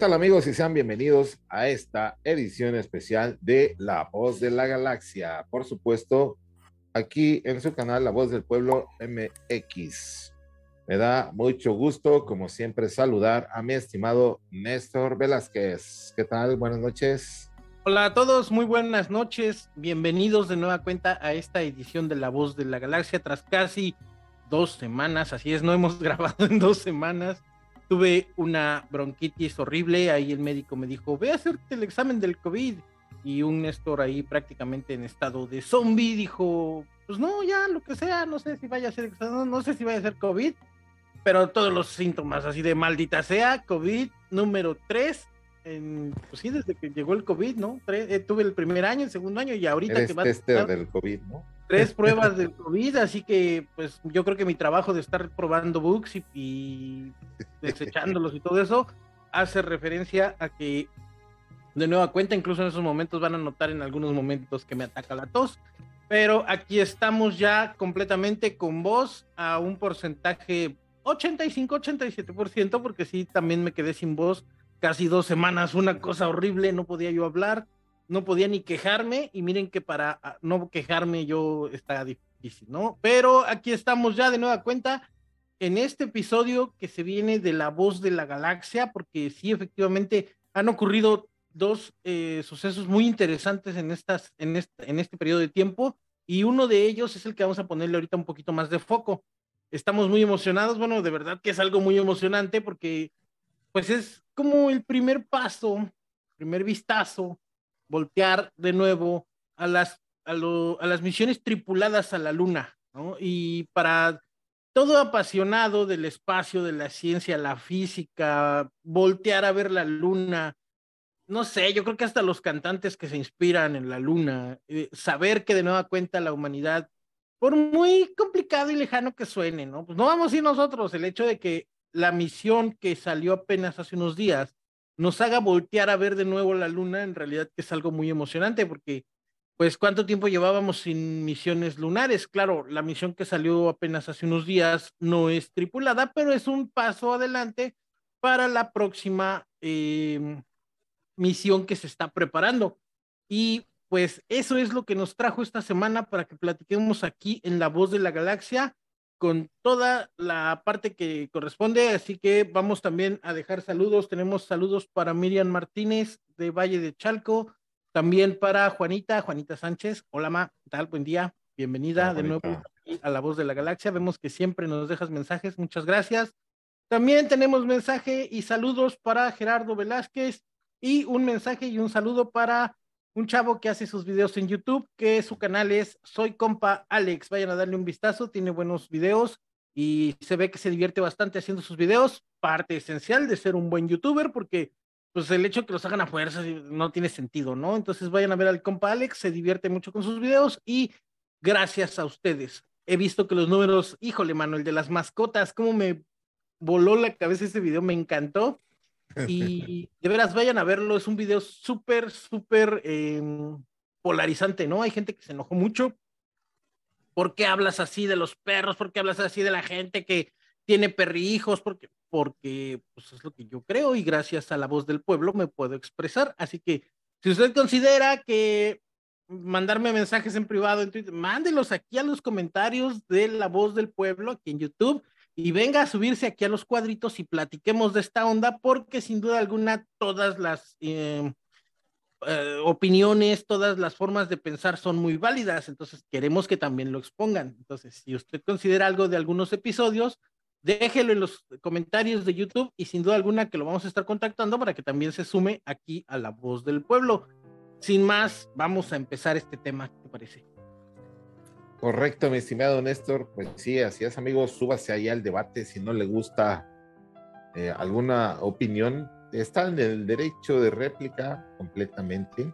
¿Qué tal amigos y sean bienvenidos a esta edición especial de La Voz de la Galaxia? Por supuesto, aquí en su canal La Voz del Pueblo MX. Me da mucho gusto, como siempre, saludar a mi estimado Néstor Velázquez. ¿Qué tal? Buenas noches. Hola a todos, muy buenas noches. Bienvenidos de nueva cuenta a esta edición de La Voz de la Galaxia tras casi dos semanas. Así es, no hemos grabado en dos semanas tuve una bronquitis horrible, ahí el médico me dijo, ve a hacerte el examen del COVID. Y un Néstor ahí prácticamente en estado de zombie dijo, pues no, ya lo que sea, no sé si vaya a ser, no, no sé si vaya a ser COVID, pero todos los síntomas así de maldita sea, COVID número 3, en, pues sí, desde que llegó el COVID, ¿no? Eh, tuve el primer año, el segundo año y ahorita que va a... del COVID, ¿no? tres pruebas del COVID, así que pues yo creo que mi trabajo de estar probando bugs y, desechándolos y todo eso hace referencia a que de nueva cuenta, incluso en esos momentos van a notar en algunos momentos que me ataca la tos, pero aquí estamos ya completamente con voz a un porcentaje 85-87%, porque sí, también me quedé sin voz casi dos semanas, una cosa horrible, no podía yo hablar no podía ni quejarme y miren que para ah, no quejarme yo está difícil, ¿no? Pero aquí estamos ya de nueva cuenta en este episodio que se viene de la voz de la galaxia, porque sí, efectivamente han ocurrido dos eh, sucesos muy interesantes en, estas, en, este, en este periodo de tiempo y uno de ellos es el que vamos a ponerle ahorita un poquito más de foco. Estamos muy emocionados, bueno, de verdad que es algo muy emocionante porque pues es como el primer paso, primer vistazo voltear de nuevo a las, a, las misiones tripuladas a la Luna, ¿no? Y para todo apasionado del espacio, de la ciencia, la física, voltear a ver la Luna, no sé, yo creo que hasta los cantantes que se inspiran en la Luna, eh, saber que de nueva cuenta la humanidad, por muy complicado y lejano que suene, ¿no? Pues no vamos a ir nosotros, el hecho de que la misión que salió apenas hace unos días nos haga voltear a ver de nuevo la luna, en realidad es algo muy emocionante porque, pues, ¿cuánto tiempo llevábamos sin misiones lunares? Claro, la misión que salió apenas hace unos días no es tripulada, pero es un paso adelante para la próxima em, misión que se está preparando. Y pues eso es lo que nos trajo esta semana para que platiquemos aquí en La Voz de la Galaxia con toda la parte que corresponde, así que vamos también a dejar saludos. Tenemos saludos para Miriam Martínez de Valle de Chalco, también para Juanita, Juanita Sánchez. Hola, Ma, ¿qué tal? Buen día, bienvenida de nuevo a La Voz de la Galaxia. Vemos que siempre nos dejas mensajes, muchas gracias. También tenemos mensaje y saludos para Gerardo Velázquez y un mensaje y un saludo para un chavo que hace sus videos en YouTube, que su canal es Soy Compa Alex. Vayan a darle un vistazo, tiene buenos videos y se ve que se divierte bastante haciendo sus videos. Parte esencial de ser un buen youtuber, porque pues el hecho de que los hagan a fuerza no tiene sentido, ¿no? Entonces vayan a ver al compa Alex, se divierte mucho con sus videos y gracias a ustedes. He visto que los números, híjole, mano, el de las mascotas, cómo me voló la cabeza ese video, me encantó. Y de veras, vayan a verlo, es un video súper, súper em, polarizante, ¿no? Hay gente que se enojó mucho. ¿Por qué hablas así de los perros? ¿Por qué hablas así de la gente que tiene perrijos? Porque, porque pues es lo que yo creo y gracias a la voz del pueblo me puedo expresar. Así que si usted considera que mandarme mensajes en privado en Twitter, mándelos aquí a los comentarios de la voz del pueblo aquí en YouTube y venga a subirse aquí a los cuadritos y platiquemos de esta onda, porque sin duda alguna todas las em, eh, opiniones, todas las formas de pensar son muy válidas, entonces queremos que también lo expongan. Entonces, si usted considera algo de algunos episodios, déjelo en los comentarios de YouTube y sin duda alguna que lo vamos a estar contactando para que también se sume aquí a la voz del pueblo. Sin más, vamos a empezar este tema, ¿qué te parece? Correcto, mi estimado Néstor. Pues sí, así es, amigos. Súbase ahí al debate si no le gusta eh, alguna opinión. Está en el derecho de réplica completamente.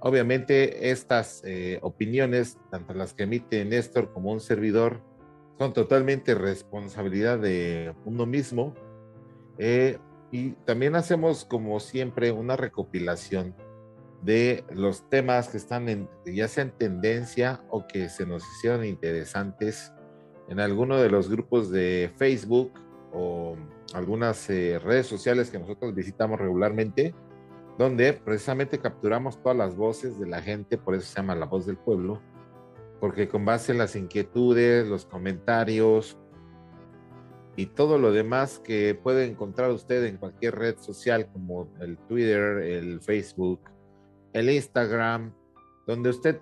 Obviamente, estas eh, opiniones, tanto las que emite Néstor como un servidor, son totalmente responsabilidad de uno mismo. Eh, y también hacemos, como siempre, una recopilación de los temas que están en, ya sea en tendencia o que se nos hicieron interesantes en alguno de los grupos de Facebook o algunas eh, redes sociales que nosotros visitamos regularmente, donde precisamente capturamos todas las voces de la gente, por eso se llama La Voz del Pueblo, porque con base en las inquietudes, los comentarios y todo lo demás que puede encontrar usted en cualquier red social como el Twitter, el Facebook, el Instagram, donde usted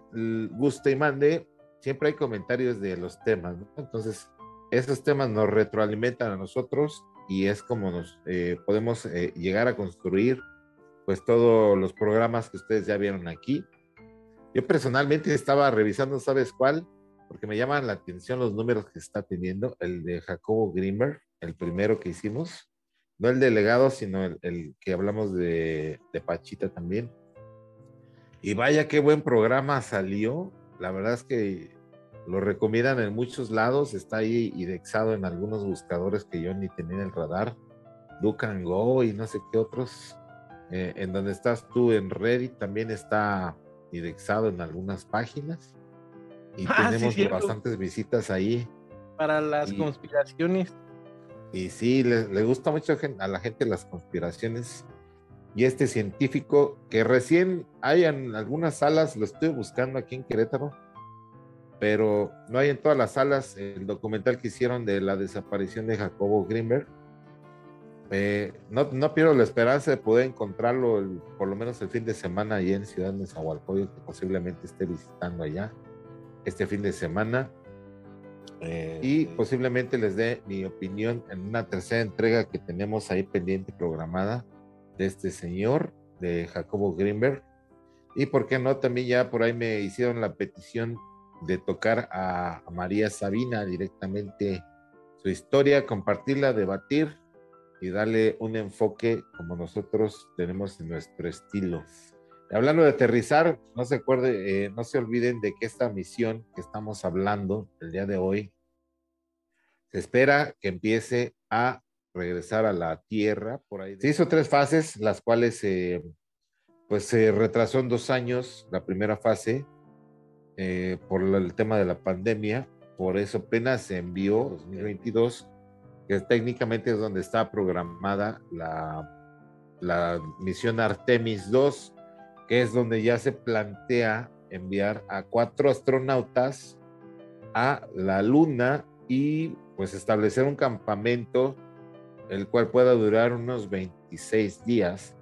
guste y mande, siempre hay comentarios de los temas. Entonces, esos temas nos retroalimentan a nosotros y es como nos eh, podemos eh, llegar a construir pues todos los programas que ustedes ya vieron aquí. Yo personalmente estaba revisando, ¿sabes cuál? Porque me llaman la atención los números que está teniendo, el de Jacobo Grimmer, el primero que hicimos, no el delegado, sino el, que hablamos de, de Pachita también. Y vaya qué buen programa salió. La verdad es que lo recomiendan en muchos lados, está ahí indexado en algunos buscadores que yo ni tenía en el radar, Look and Go y no sé qué otros. Eh, en donde estás tú en Reddit también está indexado en algunas páginas y ah, tenemos bastantes visitas ahí. Para las conspiraciones. Y sí, le, gusta mucho a la gente las conspiraciones. Y este científico que recién hay en algunas salas, lo estoy buscando aquí en Querétaro, pero no hay en todas las salas el documental que hicieron de la desaparición de Jacobo Grimberg. Eh, no, pierdo la esperanza de poder encontrarlo por lo menos el fin de semana allá en Ciudad de Zahualcoyo, que posiblemente esté visitando allá este fin de semana. Eh, y posiblemente les dé mi opinión en una tercera entrega que tenemos ahí pendiente programada de este señor, de Jacobo Greenberg. Y por qué no, también ya por ahí me hicieron la petición de tocar a, María Sabina directamente su historia, compartirla, debatir y darle un enfoque como nosotros tenemos en nuestro estilo. Hablando de aterrizar, no se acuerde, eh, no se olviden de que esta misión que estamos hablando el día de hoy se espera que empiece a regresar a la Tierra por ahí. Se hizo tres fases, las cuales pues se retrasó en dos años la primera fase eh, por el tema de la pandemia, por eso apenas se envió 2022, que técnicamente es donde está programada la, la misión Artemis 2, que es donde ya se plantea enviar a cuatro astronautas a la Luna y pues establecer un campamento el cual pueda durar unos 26 días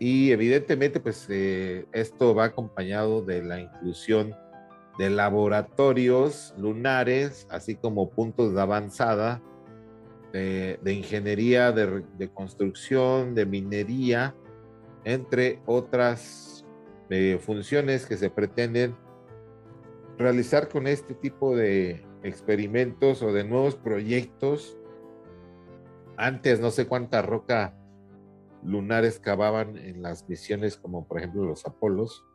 y evidentemente, pues eh, esto va acompañado de la inclusión de laboratorios lunares, así como puntos de avanzada de, ingeniería, de, construcción, de minería, entre otras eh, funciones que se pretenden realizar con este tipo de experimentos o de nuevos proyectos. Antes no sé cuánta roca lunares cavaban en las misiones como por ejemplo los Apolos.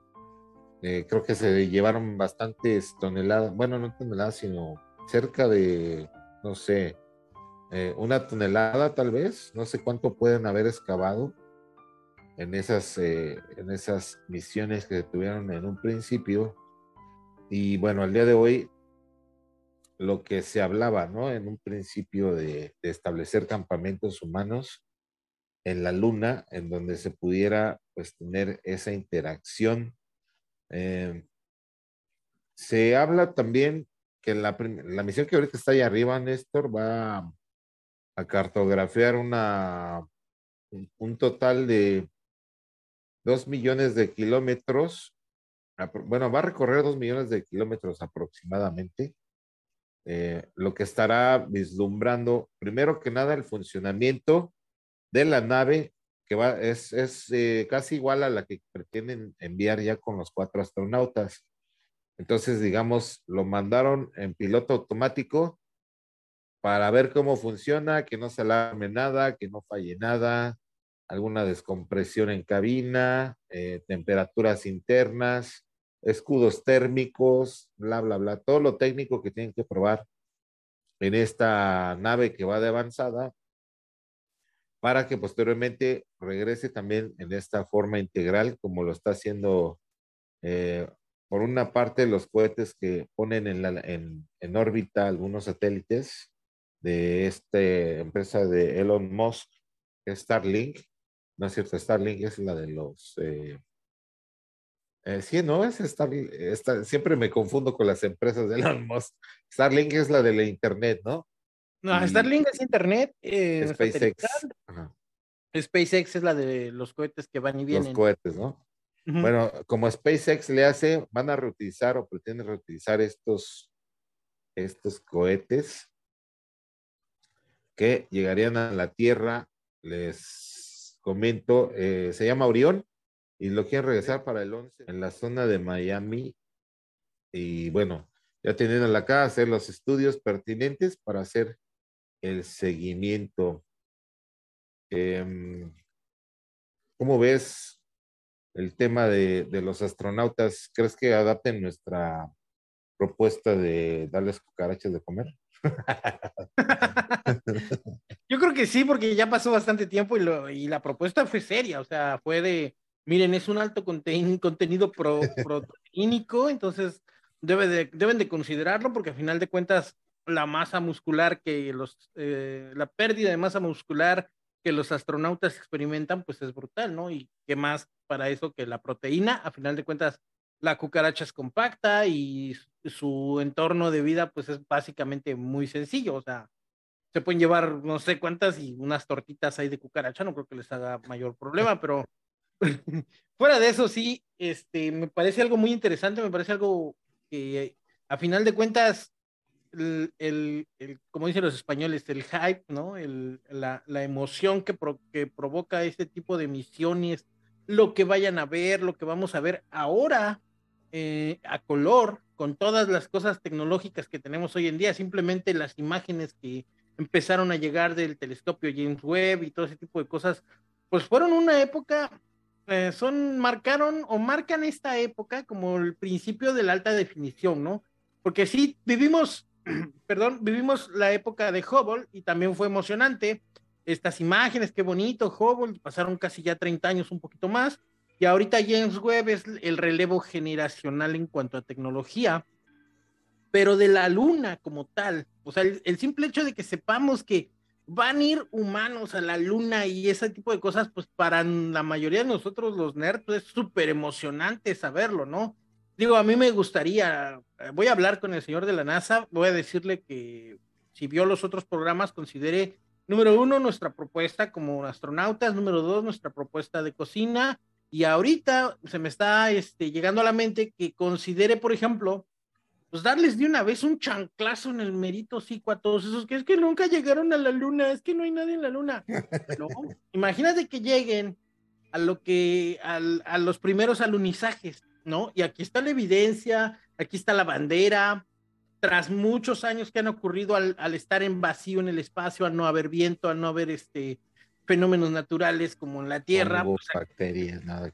Eh, creo que se llevaron bastantes toneladas, bueno, no toneladas, sino cerca de, no sé, eh, una tonelada tal vez, no sé cuánto pueden haber excavado en esas, eh, en esas misiones que tuvieron en un principio. Y bueno, al día de hoy, lo que se hablaba, ¿no? En un principio de establecer campamentos humanos, en la luna, en donde se pudiera pues tener esa interacción. Eh, se habla también que la, misión que ahorita está ahí arriba, Néstor, va a, cartografiar una, un, total de dos millones de kilómetros. Bueno, va a recorrer dos millones de kilómetros aproximadamente. Eh, lo que estará vislumbrando, primero que nada, el funcionamiento de la nave, que va, es, es eh, casi igual a la que pretenden enviar ya con los cuatro astronautas. Entonces, digamos, lo mandaron en piloto automático para ver cómo funciona, que no se alarme nada, que no falle nada, alguna descompresión en cabina, eh, temperaturas internas, escudos térmicos, bla, bla, bla, todo lo técnico que tienen que probar en esta nave que va de avanzada para que posteriormente regrese también en esta forma integral como lo está haciendo eh, por una parte los cohetes que ponen en, órbita algunos satélites de esta empresa de Elon Musk, Starlink. No es cierto, Starlink es la de los... Eh, eh, sí, no, es Starlink. siempre me confundo con las empresas de Elon Musk. Starlink es la de la Internet, ¿no? No, Starlink es Internet. Eh, SpaceX. SpaceX es la de los cohetes que van y vienen. Los cohetes, ¿no? Bueno, como SpaceX le hace, van a reutilizar o pretenden reutilizar estos, estos cohetes que llegarían a la Tierra. Les comento, eh, se llama Orión y lo quieren regresar para el 11 en la zona de Miami. Y bueno, ya teniendo acá, hacer los estudios pertinentes para hacer el seguimiento. Em, ¿Cómo ves el tema de, los astronautas? ¿Crees que adapten nuestra propuesta de darles cucarachas de comer? Yo creo que sí, porque ya pasó bastante tiempo y, la propuesta fue seria, o sea, fue de, miren, es un alto contenido proteínico, entonces debe deben de considerarlo porque al final de cuentas la masa muscular que los, eh, la pérdida de masa muscular que los astronautas experimentan, pues es brutal, ¿no? Y qué más para eso que la proteína, a final de cuentas, la cucaracha es compacta y su entorno de vida, pues es básicamente muy sencillo, o sea, se pueden llevar no sé cuántas y unas tortitas ahí de cucaracha, no creo que les haga mayor problema, pero fuera de eso sí, este, me parece algo muy interesante, me parece algo que a final de cuentas el, como dicen los españoles, el hype, ¿no? El, la, la, emoción que, que provoca este tipo de misiones, lo que vayan a ver, lo que vamos a ver ahora eh, a color, con todas las cosas tecnológicas que tenemos hoy en día, simplemente las imágenes que empezaron a llegar del telescopio James Webb y todo ese tipo de cosas, pues fueron una época, eh, son, marcaron o marcan esta época como el principio de la alta definición, ¿no? Porque sí, vivimos perdón, vivimos la época de Hubble y también fue emocionante. Estas imágenes, qué bonito, Hubble, pasaron casi ya 30 años, un poquito más. Y ahorita James Webb es el relevo generacional en cuanto a tecnología, pero de la luna como tal. O sea, el, simple hecho de que sepamos que van a ir humanos a la luna y ese tipo de cosas, pues para la mayoría de nosotros los nerds es súper emocionante saberlo, ¿no? Digo, a mí me gustaría, eh, voy a hablar con el señor de la NASA, voy a decirle que si vio los otros programas, considere, número uno, nuestra propuesta como astronautas, número dos, nuestra propuesta de cocina, y ahorita se me está este, llegando a la mente que considere, por ejemplo, pues darles de una vez un chanclazo en el merito cico a todos esos que es que nunca llegaron a la luna, es que no hay nadie en la luna. No, imagínate que lleguen a lo que, a los primeros alunizajes ¿no? Y aquí está la evidencia, aquí está la bandera, tras muchos años que han ocurrido al, estar en vacío en el espacio, al no haber viento, al no haber este fenómenos naturales como en la Tierra. Pues, bacterias, nada.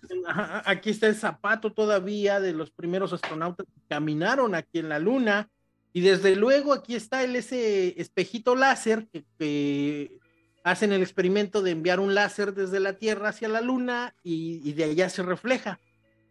Aquí está el zapato todavía de los primeros astronautas que caminaron aquí en la Luna. Y desde luego aquí está el, ese espejito láser que, que, hacen el experimento de enviar un láser desde la Tierra hacia la Luna y, y de allá se refleja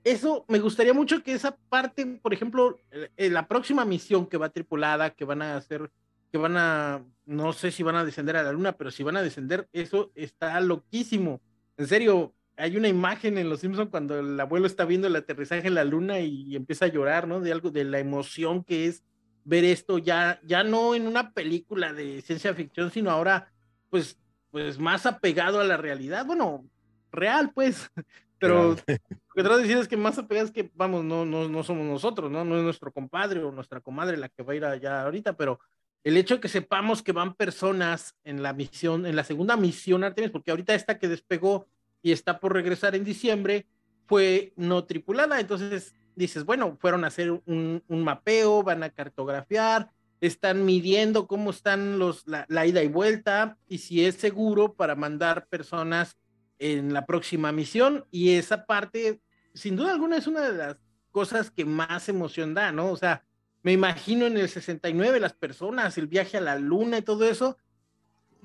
eso me gustaría mucho que esa parte, por ejemplo, en la próxima misión que va tripulada, que van a hacer, que van a, no sé si van a descender a la luna, pero si van a descender, eso está loquísimo. En serio, hay una imagen en Los Simpsons cuando el abuelo está viendo el aterrizaje en la luna y, empieza a llorar, ¿no? De algo, de la emoción que es ver esto ya, ya no en una película de ciencia ficción, sino ahora, pues, pues más apegado a la realidad. Bueno, real, pues. Pero lo que trato de decir es que más apegado es que, vamos, no, no, no somos nosotros, ¿no? No es nuestro compadre o nuestra comadre la que va a ir allá ahorita, pero el hecho de que sepamos que van personas en la misión, en la segunda misión Artemis, porque ahorita esta que despegó y está por regresar en diciembre, fue no tripulada, entonces dices, bueno, fueron a hacer un, mapeo, van a cartografiar, están midiendo cómo están los, la, la, ida y vuelta y si es seguro para mandar personas en la próxima misión y esa parte, sin duda alguna, es una de las cosas que más emoción da, ¿no? O sea, me imagino en el 69 las personas, el viaje a la luna y todo eso.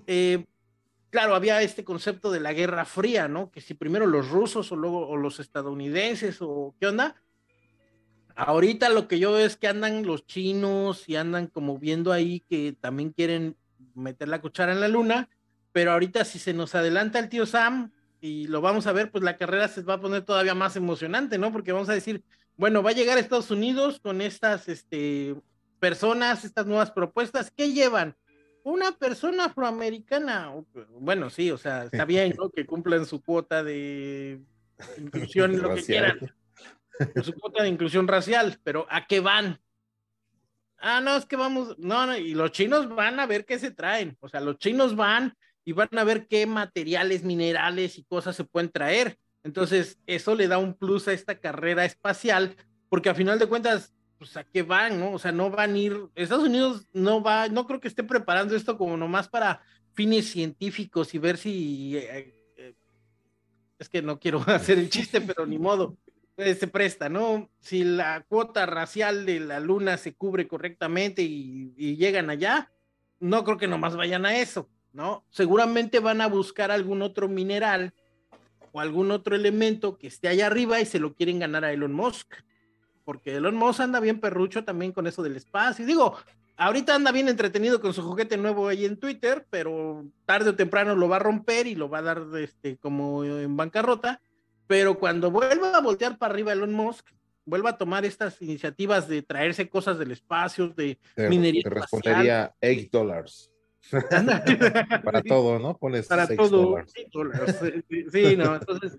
Eh, claro, había este concepto de la Guerra Fría, ¿no? Que si primero los rusos o luego o los estadounidenses o qué onda. Ahorita lo que yo veo es que andan los chinos y andan como viendo ahí que también quieren meter la cuchara en la luna, pero ahorita si se nos adelanta el tío Sam y lo vamos a ver, pues la carrera se va a poner todavía más emocionante, ¿no? Porque vamos a decir, bueno, va a llegar a Estados Unidos con estas este, personas, estas nuevas propuestas, ¿qué llevan? Una persona afroamericana, bueno, sí, o sea, está bien, ¿no? Que cumplan su cuota de inclusión, lo que quieran, su cuota de inclusión racial, pero ¿a qué van? Ah, no, es que vamos, no, no, y los chinos van a ver qué se traen, o sea, los chinos van y van a ver qué materiales, minerales y cosas se pueden traer. Entonces, eso le da un plus a esta carrera espacial, porque a final de cuentas, pues a qué van, ¿no? O sea, no van a ir, Estados Unidos no va, no creo que esté preparando esto como nomás para fines científicos y ver si, eh, eh, es que no quiero hacer el chiste, pero ni modo, se presta, ¿no? Si la cuota racial de la luna se cubre correctamente y, y llegan allá, no creo que nomás vayan a eso. ¿no? Seguramente van a buscar algún otro mineral o algún otro elemento que esté allá arriba y se lo quieren ganar a Elon Musk. Porque Elon Musk anda bien perrucho también con eso del espacio. Y digo, ahorita anda bien entretenido con su juguete nuevo ahí en Twitter, pero tarde o temprano lo va a romper y lo va a dar este, como en bancarrota. Pero cuando vuelva a voltear para arriba Elon Musk, vuelva a tomar estas iniciativas de traerse cosas del espacio, de minería. Te respondería 8 dólares. Para todo, ¿no? Pones para todo. Sí, no. Entonces,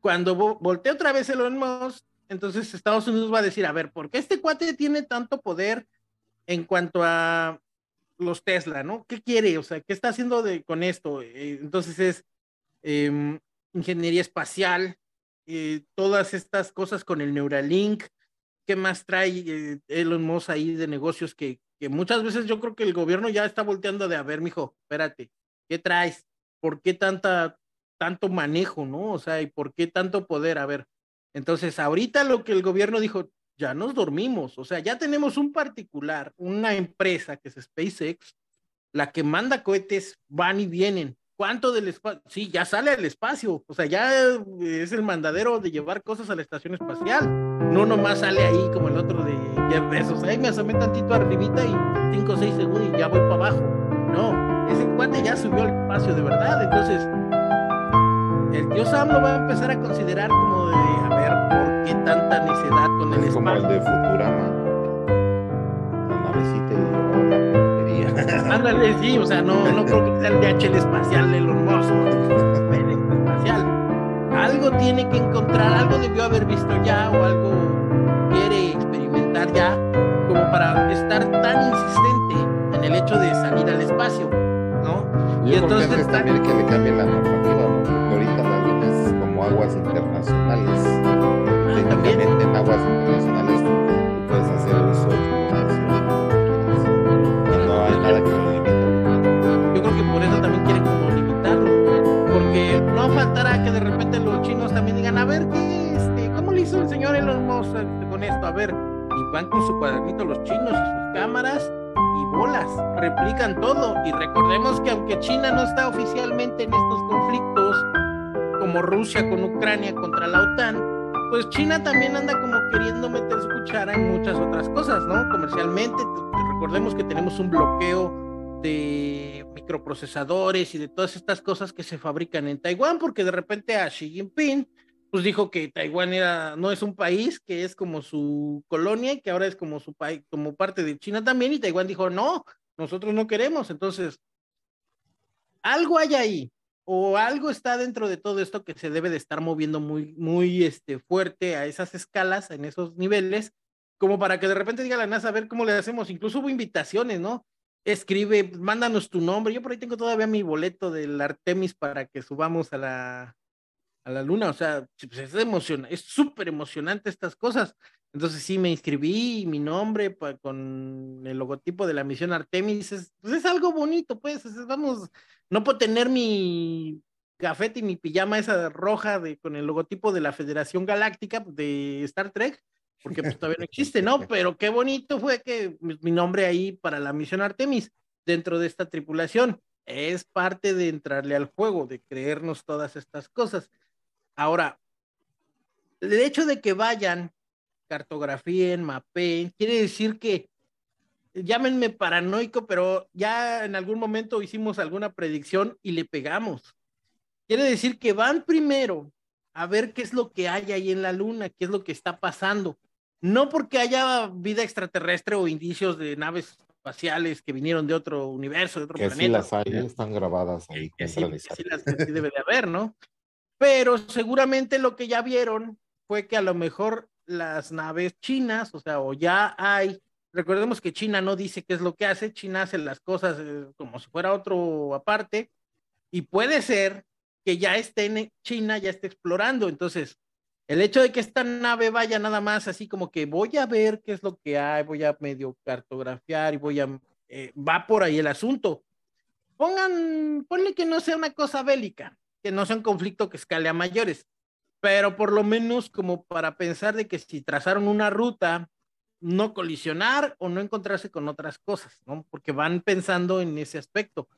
cuando voltee otra vez Elon Musk, entonces Estados Unidos va a decir, a ver, ¿por qué este cuate tiene tanto poder en cuanto a los Tesla, ¿no? ¿Qué quiere? O sea, ¿qué está haciendo de, con esto? Eh, entonces es em, ingeniería espacial, eh, todas estas cosas con el Neuralink, ¿qué más trae eh, Elon Musk ahí de negocios que, muchas veces yo creo que el gobierno ya está volteando de, a ver, mijo, espérate, ¿qué traes? ¿Por qué tanta, tanto manejo, no? O sea, ¿y por qué tanto poder? A ver, entonces ahorita lo que el gobierno dijo, ya nos dormimos, o sea, ya tenemos un particular, una empresa que es SpaceX, la que manda cohetes, van y vienen. ¿Cuánto del espacio? Sí, ya sale al espacio, o sea, ya es el mandadero de llevar cosas a la estación espacial. No nomás sale ahí como el otro de Jeff Bezos, ahí me asomé tantito arribita y 5 o 6 segundos y ya voy para abajo. No, ese cuate ya subió al espacio de verdad, entonces el tío Sam lo va a empezar a considerar como de, a ver, ¿por qué tanta necedad con el espacio? Como el de Futurama, la navecita y. Ándale, sí, o sea, no, no creo que sea el DHL espacial, el hermoso, espacial. Algo tiene que encontrar, algo debió haber visto ya o algo quiere experimentar ya como para estar tan insistente en el hecho de salir al espacio, ¿no? y entonces también que le la replican todo. Y recordemos que aunque China no está oficialmente en estos conflictos, como Rusia con Ucrania contra la OTAN, pues China también anda como queriendo meter su cuchara en muchas otras cosas, ¿no? Comercialmente, recordemos que tenemos un bloqueo de microprocesadores y de todas estas cosas que se fabrican en Taiwán, porque de repente a Xi Jinping pues dijo que Taiwán era, no es un país, que es como su colonia y que ahora es como su país, como parte de China también, y Taiwán dijo, no, nosotros no queremos. Entonces, algo hay ahí, o algo está dentro de todo esto que se debe de estar moviendo muy, muy este, fuerte a esas escalas, en esos niveles, como para que de repente diga la NASA, a ver cómo le hacemos. Incluso hubo invitaciones, ¿no? Escribe, mándanos tu nombre. Yo por ahí tengo todavía mi boleto del Artemis para que subamos a la, a la luna, o sea, pues es emociona, es súper emocionante estas cosas. Entonces sí me inscribí, mi nombre con el logotipo de la misión Artemis, es, pues es algo bonito, pues, vamos, no puedo tener mi gafete y mi pijama esa roja de, con el logotipo de la Federación Galáctica de Star Trek, porque pues todavía no existe, ¿no? Pero qué bonito fue que mi nombre ahí para la misión Artemis dentro de esta tripulación. Es parte de entrarle al juego, de creernos todas estas cosas. Ahora, el hecho de que vayan, cartografíen, mapeen, quiere decir que llámenme paranoico, pero ya en algún momento hicimos alguna predicción y le pegamos. Quiere decir que van primero a ver qué es lo que hay ahí en la luna, qué es lo que está pasando. No porque haya vida extraterrestre o indicios de naves espaciales que vinieron de otro universo, de otro que planeta. Sí las hay, están grabadas ahí. Que sí, que sí las que sí debe de haber, ¿no? Pero seguramente lo que ya vieron fue que a lo mejor las naves chinas, o sea, o ya hay, recordemos que China no dice qué es lo que hace, China hace las cosas eh, como si fuera otro aparte, y puede ser que ya esté en China, ya esté explorando, entonces, el hecho de que esta nave vaya nada más así como que voy a ver qué es lo que hay, voy a medio cartografiar y voy a, eh, va por ahí el asunto. Pongan, ponle que no sea una cosa bélica, que no sea un conflicto que escale a mayores, pero por lo menos como para pensar de que si trazaron una ruta, no colisionar o no encontrarse con otras cosas, ¿no? Porque van pensando en ese aspecto.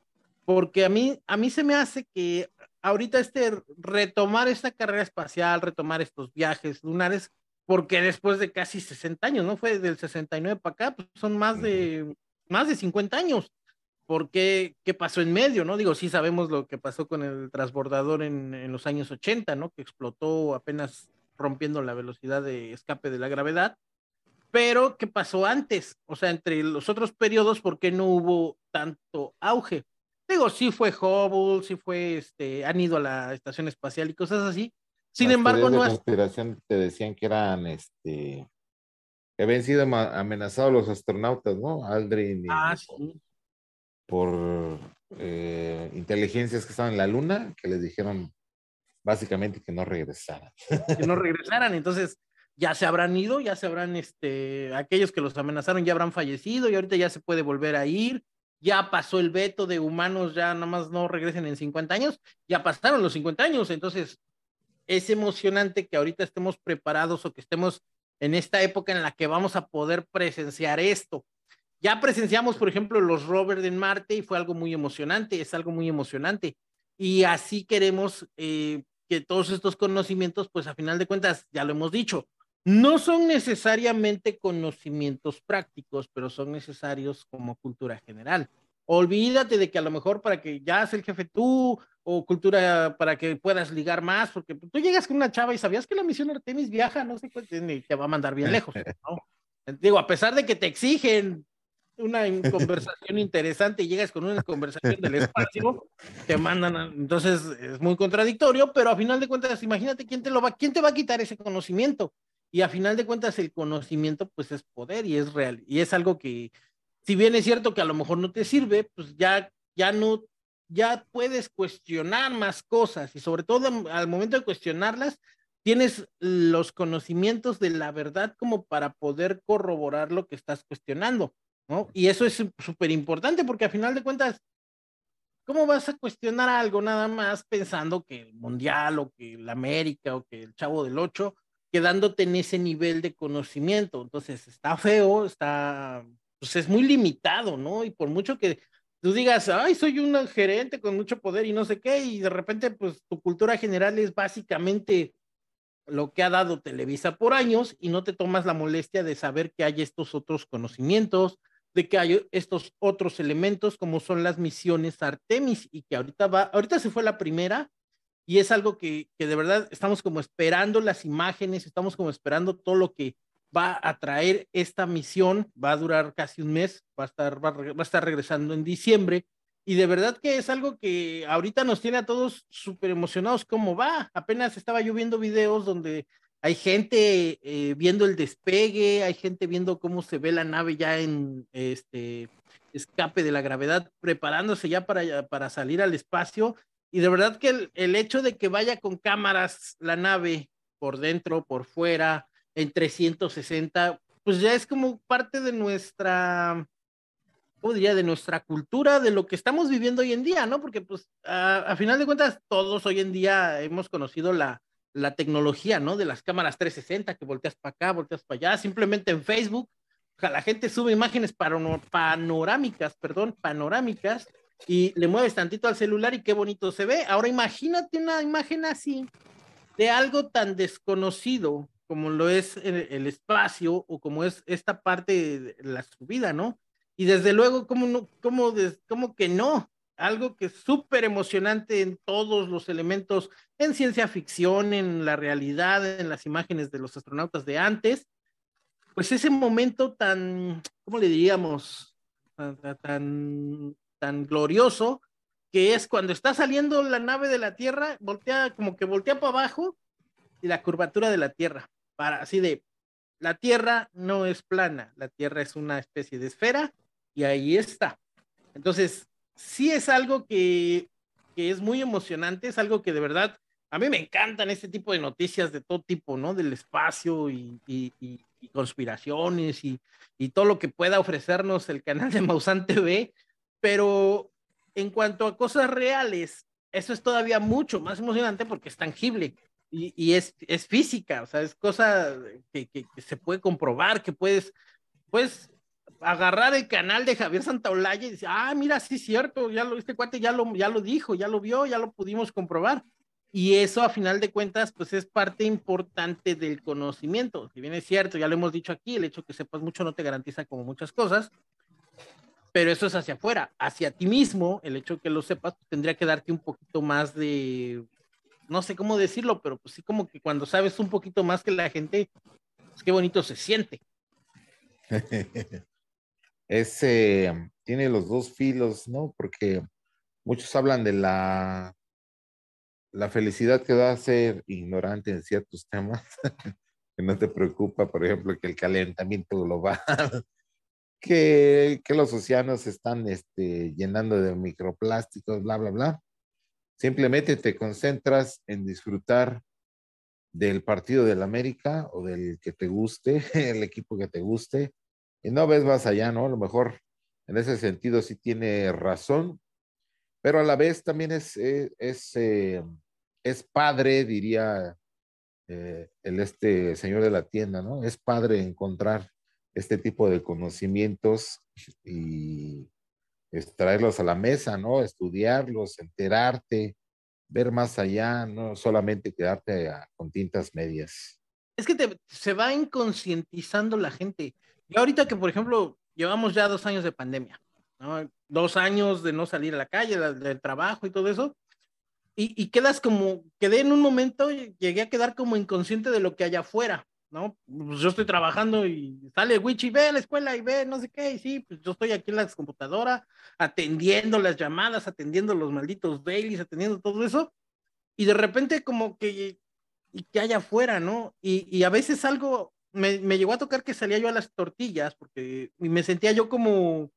Porque a mí, a mí se me hace que ahorita este retomar esta carrera espacial, retomar estos viajes lunares, porque después de casi 60 años, ¿no? Fue del 69 para acá, pues son más de, más de 50 años. ¿Por qué? ¿Qué pasó en medio, no? Digo, sí sabemos lo que pasó con el transbordador en, en los años 80, ¿no? Que explotó apenas rompiendo la velocidad de escape de la gravedad. Pero, ¿qué pasó antes? O sea, entre los otros periodos, ¿por qué no hubo tanto auge? Digo, sí fue Hubble, sí fue, este, han ido a la estación espacial y cosas así. Sin Las embargo, no de conspiración te decían que eran, este, que habían sido amenazados los astronautas, ¿no? Aldrin y Ah, sí. Por, eh, inteligencias que estaban en la luna, que les dijeron básicamente que no regresaran. que no regresaran. Entonces, ya se habrán ido, ya se habrán, este, aquellos que los amenazaron ya habrán fallecido y ahorita ya se puede volver a ir. Ya pasó el veto de humanos, ya nada más no regresen en 50 años, ya pasaron los 50 años. Entonces, es emocionante que ahorita estemos preparados o que estemos en esta época en la que vamos a poder presenciar esto. Ya presenciamos, por ejemplo, los rovers en Marte y fue algo muy emocionante, es algo muy emocionante. Y así queremos eh, que todos estos conocimientos, pues a final de cuentas, ya lo hemos dicho, no son necesariamente conocimientos prácticos, pero son necesarios como cultura general. Olvídate de que a lo mejor para que ya seas el jefe tú o cultura para que puedas ligar más, porque tú llegas con una chava y sabías que la misión Artemis viaja, no sé y te va a mandar bien lejos, ¿no? Digo, a pesar de que te exigen una conversación interesante y llegas con una conversación del espacio, te mandan, entonces es muy contradictorio, pero a final de cuentas, imagínate quién te lo va, quién te va a quitar ese conocimiento. Y a final de cuentas, el conocimiento, pues es poder y es real. Y es algo que, si bien es cierto que a lo mejor no te sirve, pues ya, ya no, ya puedes cuestionar más cosas y sobre todo al momento de cuestionarlas, tienes los conocimientos de la verdad como para poder corroborar lo que estás cuestionando, ¿no? Y eso es súper importante porque a final de cuentas, ¿cómo vas a cuestionar algo nada más pensando que el Mundial o que el América o que el Chavo del Ocho, quedándote en ese nivel de conocimiento? Entonces, está feo, está, pues es muy limitado, ¿no? Y por mucho que tú digas, ay, soy un gerente con mucho poder y no sé qué, y de repente, pues tu cultura general es básicamente lo que ha dado Televisa por años y no te tomas la molestia de saber que hay estos otros conocimientos, de que hay estos otros elementos como son las misiones Artemis y que ahorita va, ahorita se fue la primera y es algo que, que de verdad estamos como esperando las imágenes, estamos como esperando todo lo que va a traer esta misión, va a durar casi un mes, va a estar, va a, estar regresando en diciembre y de verdad que es algo que ahorita nos tiene a todos súper emocionados cómo va. Apenas estaba yo viendo videos donde hay gente eh, viendo el despegue, hay gente viendo cómo se ve la nave ya en este escape de la gravedad, preparándose ya para, para salir al espacio. Y de verdad que el, hecho de que vaya con cámaras la nave por dentro, por fuera, en 360, pues ya es como parte de nuestra ¿cómo diría? De nuestra cultura, de lo que estamos viviendo hoy en día, ¿no? Porque, pues, a final de cuentas, todos hoy en día hemos conocido la, la tecnología, ¿no? De las cámaras 360, que volteas para acá, volteas para allá, simplemente en Facebook, o sea, la gente sube imágenes panorámicas, perdón, panorámicas, y le mueves tantito al celular y qué bonito se ve. Ahora imagínate una imagen así de algo tan desconocido como lo es el, espacio o como es esta parte de la subida, ¿no? Y desde luego, ¿cómo, no, cómo, cómo que no? Algo que es súper emocionante en todos los elementos, en ciencia ficción, en la realidad, en las imágenes de los astronautas de antes. Pues ese momento tan, ¿cómo le diríamos? Tan, tan, glorioso, que es cuando está saliendo la nave de la Tierra, voltea, como que voltea para abajo, y la curvatura de la Tierra, para así de, la Tierra no es plana, la Tierra es una especie de esfera, y ahí está. Entonces, sí es algo que, es muy emocionante, es algo que de verdad, a mí me encantan este tipo de noticias de todo tipo, ¿no? Del espacio y, conspiraciones y, todo lo que pueda ofrecernos el canal de Mausan TV, pero en cuanto a cosas reales, eso es todavía mucho más emocionante porque es tangible y, es, es, física, o sea, es cosa que, que, se puede comprobar, que puedes, pues agarrar el canal de Javier Santaolalla y decir, ah, mira, sí es cierto, ya lo, este cuate ya lo, ya lo dijo, ya lo vio, ya lo pudimos comprobar. Y eso, a final de cuentas, pues es parte importante del conocimiento. Si bien es cierto, ya lo hemos dicho aquí, el hecho que sepas mucho no te garantiza como muchas cosas, pero eso es hacia afuera. Hacia ti mismo, el hecho que lo sepas, pues, tendría que darte un poquito más de, no sé cómo decirlo, pero pues sí como que cuando sabes un poquito más que la gente, pues qué bonito se siente. ese tiene los dos filos, ¿no? Porque muchos hablan de la, la felicidad que da ser ignorante en ciertos temas, que no te preocupa, por ejemplo, que el calentamiento global, que, que los océanos están este, llenando de microplásticos, bla, bla, bla. Simplemente te concentras en disfrutar del partido del América o del que te guste, el equipo que te guste, y no ves más allá, ¿no? A lo mejor en ese sentido sí tiene razón, pero a la vez también es, eh, es, eh, es, padre, diría eh, el este señor de la tienda, ¿no? Es padre encontrar este tipo de conocimientos y traerlos a la mesa, ¿no? Estudiarlos, enterarte, ver más allá, no solamente quedarte con tintas medias. Es que se va inconscientizando la gente. Y ahorita que, por ejemplo, llevamos ya dos años de pandemia, ¿no? dos años de no salir a la calle, del trabajo y todo eso, y, quedas como, quedé en un momento, llegué a quedar como inconsciente de lo que hay afuera, ¿no? Pues yo estoy trabajando y sale Wichi, ve a la escuela y ve no sé qué, y sí, pues yo estoy aquí en la computadora atendiendo las llamadas, atendiendo los malditos dailies, atendiendo todo eso, y de repente como que, y que hay afuera, ¿no? Y, y a veces algo me, me, llegó a tocar que salía yo a las tortillas, porque me sentía yo como,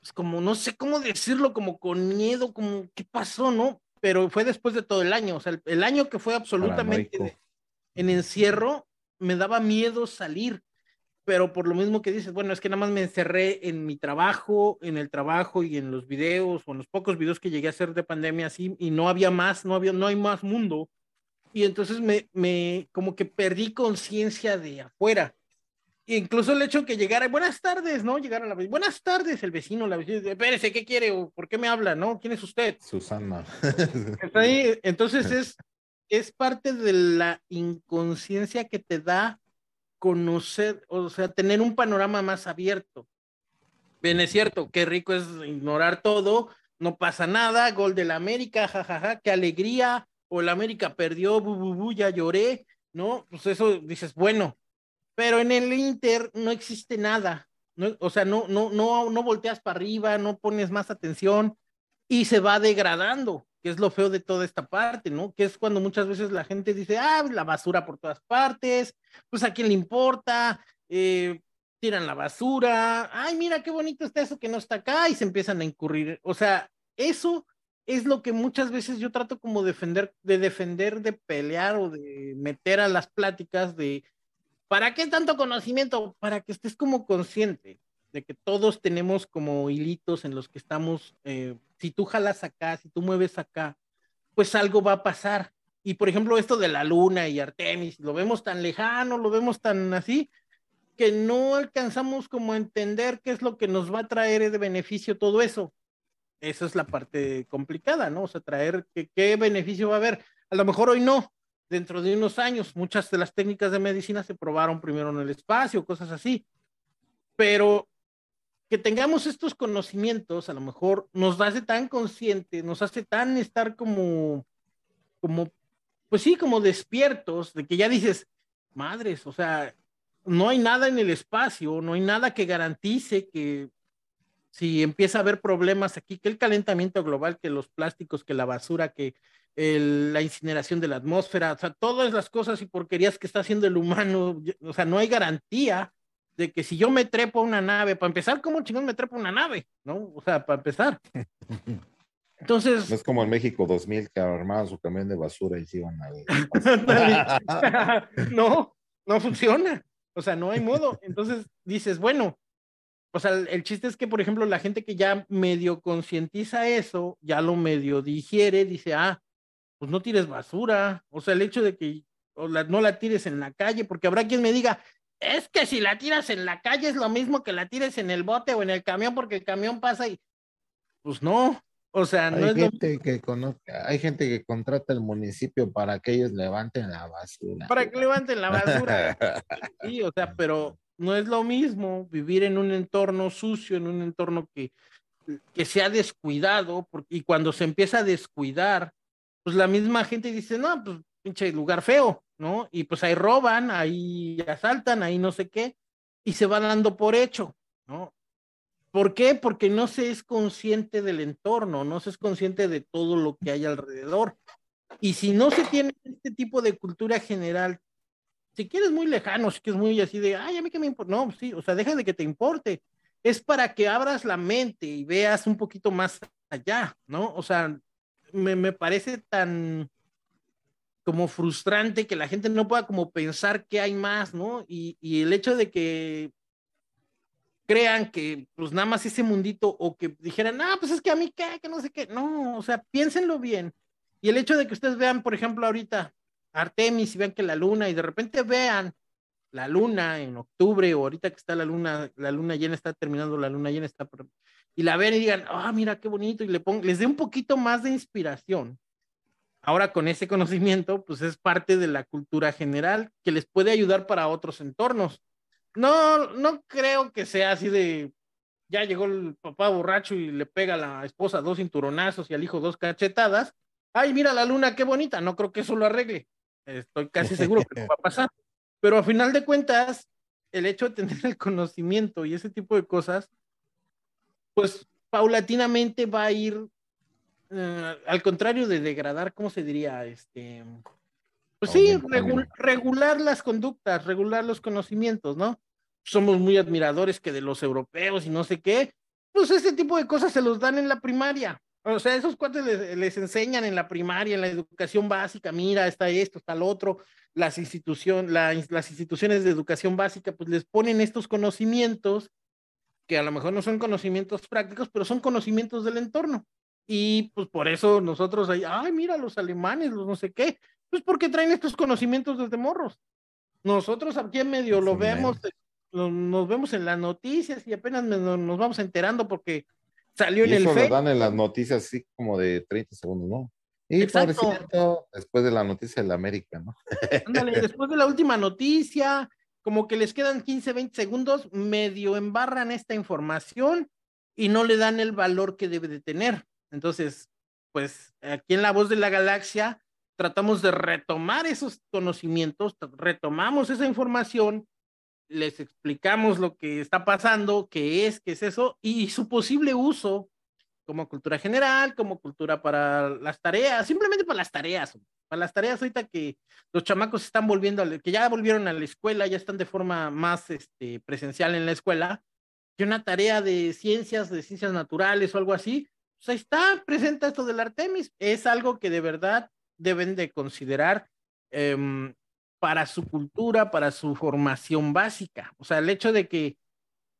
pues como, no sé cómo decirlo, como con miedo, como, ¿qué pasó, no? Pero fue después de todo el año, o sea, el, año que fue absolutamente en encierro, me daba miedo salir, pero por lo mismo que dices, bueno, es que nada más me encerré en mi trabajo, en el trabajo y en los videos, o en los pocos videos que llegué a hacer de pandemia así, y no había más, no había, no hay más mundo y entonces me, me como que perdí conciencia de afuera. E incluso el hecho que llegara, buenas tardes, ¿no? Llegar a la buenas tardes, el vecino, la vecina, espérese, ¿qué quiere? o ¿Por qué me habla? ¿No? ¿Quién es usted? Susana. Entonces es, es parte de la inconsciencia que te da conocer, o sea, tener un panorama más abierto. Bien, es cierto, qué rico es ignorar todo, no pasa nada, gol de la América, jajaja, qué alegría, o el América perdió, bu, ya lloré, ¿no? Pues eso dices, bueno, pero en el Inter no existe nada, ¿no? o sea, no, no, no, no volteas para arriba, no pones más atención y se va degradando, que es lo feo de toda esta parte, ¿no? Que es cuando muchas veces la gente dice, ah, la basura por todas partes, pues a quién le importa, eh, tiran la basura, ay, mira qué bonito está eso que no está acá y se empiezan a incurrir, o sea, eso es lo que muchas veces yo trato como defender, de defender, de pelear o de meter a las pláticas de, ¿para qué tanto conocimiento? Para que estés como consciente de que todos tenemos como hilitos en los que estamos, eh, si tú jalas acá, si tú mueves acá, pues algo va a pasar. Y por ejemplo, esto de la luna y Artemis, lo vemos tan lejano, lo vemos tan así, que no alcanzamos como a entender qué es lo que nos va a traer de beneficio todo eso esa es la parte complicada, ¿no? O sea, traer qué, beneficio va a haber. A lo mejor hoy no, dentro de unos años, muchas de las técnicas de medicina se probaron primero en el espacio, cosas así. Pero que tengamos estos conocimientos, a lo mejor nos hace tan consciente, nos hace tan estar como, como, pues sí, como despiertos, de que ya dices, madres, o sea, no hay nada en el espacio, no hay nada que garantice que si empieza a haber problemas aquí, que el calentamiento global, que los plásticos, que la basura, que la incineración de la atmósfera, o sea, todas las cosas y porquerías que está haciendo el humano, o sea, no hay garantía de que si yo me trepo a una nave, para empezar, ¿cómo chingón me trepo a una nave? ¿No? O sea, para empezar. Entonces. No es como en México 2000 que armaban su camión de basura y se iban a no, no funciona. O sea, no hay modo. Entonces dices, bueno, o sea, el chiste es que, por ejemplo, la gente que ya medio concientiza eso, ya lo medio digiere, dice, ah, pues no tires basura. O sea, el hecho de que no la tires en la calle, porque habrá quien me diga, es que si la tiras en la calle es lo mismo que la tires en el bote o en el camión, porque el camión pasa y. Pues no. O sea, no hay gente que hay gente que contrata el municipio para que ellos levanten la basura. Para que levanten la basura. sí, o sea, pero no es lo mismo vivir en un entorno sucio, en un entorno que, que se ha descuidado, porque, y cuando se empieza a descuidar, pues la misma gente dice, no, pues pinche lugar feo, ¿no? Y pues ahí roban, ahí asaltan, ahí no sé qué, y se va dando por hecho, ¿no? ¿Por qué? Porque no se es consciente del entorno, no se es consciente de todo lo que hay alrededor. Y si no se tiene este tipo de cultura general, si quieres muy lejano, si quieres muy así de, ay, a mí que me importa, no, sí, o sea, deja de que te importe. Es para que abras la mente y veas un poquito más allá, ¿no? O sea, me, me parece tan como frustrante que la gente no pueda como pensar que hay más, ¿no? Y, y el hecho de que crean que pues nada más ese mundito o que dijeran, ah, pues es que a mí qué, que no sé qué, no, o sea, piénsenlo bien. Y el hecho de que ustedes vean, por ejemplo, ahorita Artemis y vean que la luna y de repente vean la luna en octubre o ahorita que está la luna, la luna llena está terminando, la luna llena está y la ven y digan, ah, mira qué bonito y le pongan, les dé un poquito más de inspiración. Ahora con ese conocimiento, pues es parte de la cultura general que les puede ayudar para otros entornos no, no creo que sea así de ya llegó el papá borracho y le pega a la esposa dos cinturonazos y al hijo dos cachetadas. Ay, mira la luna, qué bonita. No creo que eso lo arregle. Estoy casi seguro que no va a pasar. Pero a final de cuentas, el hecho de tener el conocimiento y ese tipo de cosas, pues paulatinamente va a ir, eh, al contrario de degradar, ¿cómo se diría? Este, pues sí, regular las conductas, regular los conocimientos, ¿no? Somos muy admiradores que de los europeos y no sé qué, pues este tipo de cosas se los dan en la primaria. O sea, esos cuates les, enseñan en la primaria, en la educación básica, mira, está esto, está lo otro, las, institución, las instituciones de educación básica, pues les ponen estos conocimientos que a lo mejor no son conocimientos prácticos, pero son conocimientos del entorno. Y pues por eso nosotros ahí, ay, mira, los alemanes, los no sé qué, pues porque traen estos conocimientos desde morros. Nosotros aquí en medio lo vemos, nos vemos en las noticias y apenas nos vamos enterando porque salió en el eso lo dan en las noticias así como de 30 segundos, ¿no? Y Exacto. después de la noticia de la América, ¿no? Ándale, después de la última noticia, como que les quedan 15, 20 segundos, medio embarran esta información y no le dan el valor que debe de tener. Entonces, pues aquí en La Voz de la Galaxia tratamos de retomar esos conocimientos, retomamos esa información, les explicamos lo que está pasando, qué es, qué es eso, y su posible uso como cultura general, como cultura para las tareas, simplemente para las tareas, para las tareas ahorita que los chamacos están volviendo, a, que ya volvieron a la escuela, ya están de forma más este, presencial en la escuela, que una tarea de ciencias, de ciencias naturales o algo así, pues ahí está, presenta esto del Artemis, es algo que de verdad deben de considerar em, para su cultura, para su formación básica. O sea, el hecho de que,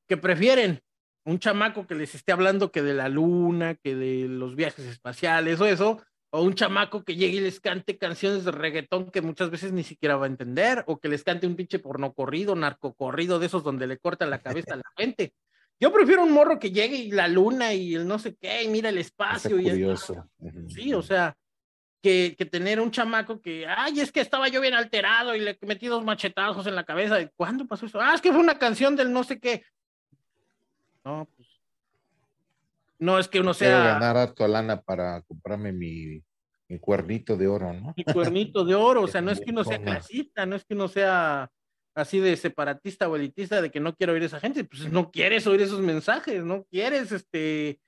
que prefieren un chamaco que les esté hablando que de la luna, que de los viajes espaciales o eso, o un chamaco que llegue y les cante canciones de reggaetón que muchas veces ni siquiera va a entender, o que les cante un pinche porno corrido, narco corrido de esos donde le corta la cabeza a la gente. Yo prefiero un morro que llegue y la luna y el no sé qué, y mira el espacio. y curioso. Sí, o sea, que, tener un chamaco que, ay, es que estaba yo bien alterado y le metí dos machetazos en la cabeza. ¿Cuándo pasó eso? Ah, es que fue una canción del no sé qué. No, pues. No es que uno Quiero sea. ganar harto lana para comprarme mi, mi cuernito de oro, ¿no? Mi cuernito de oro, o sea, no es que uno sea clasista, no es que uno sea así de separatista o elitista de que no quiero oír a esa gente, pues no quieres oír esos mensajes, no quieres, este,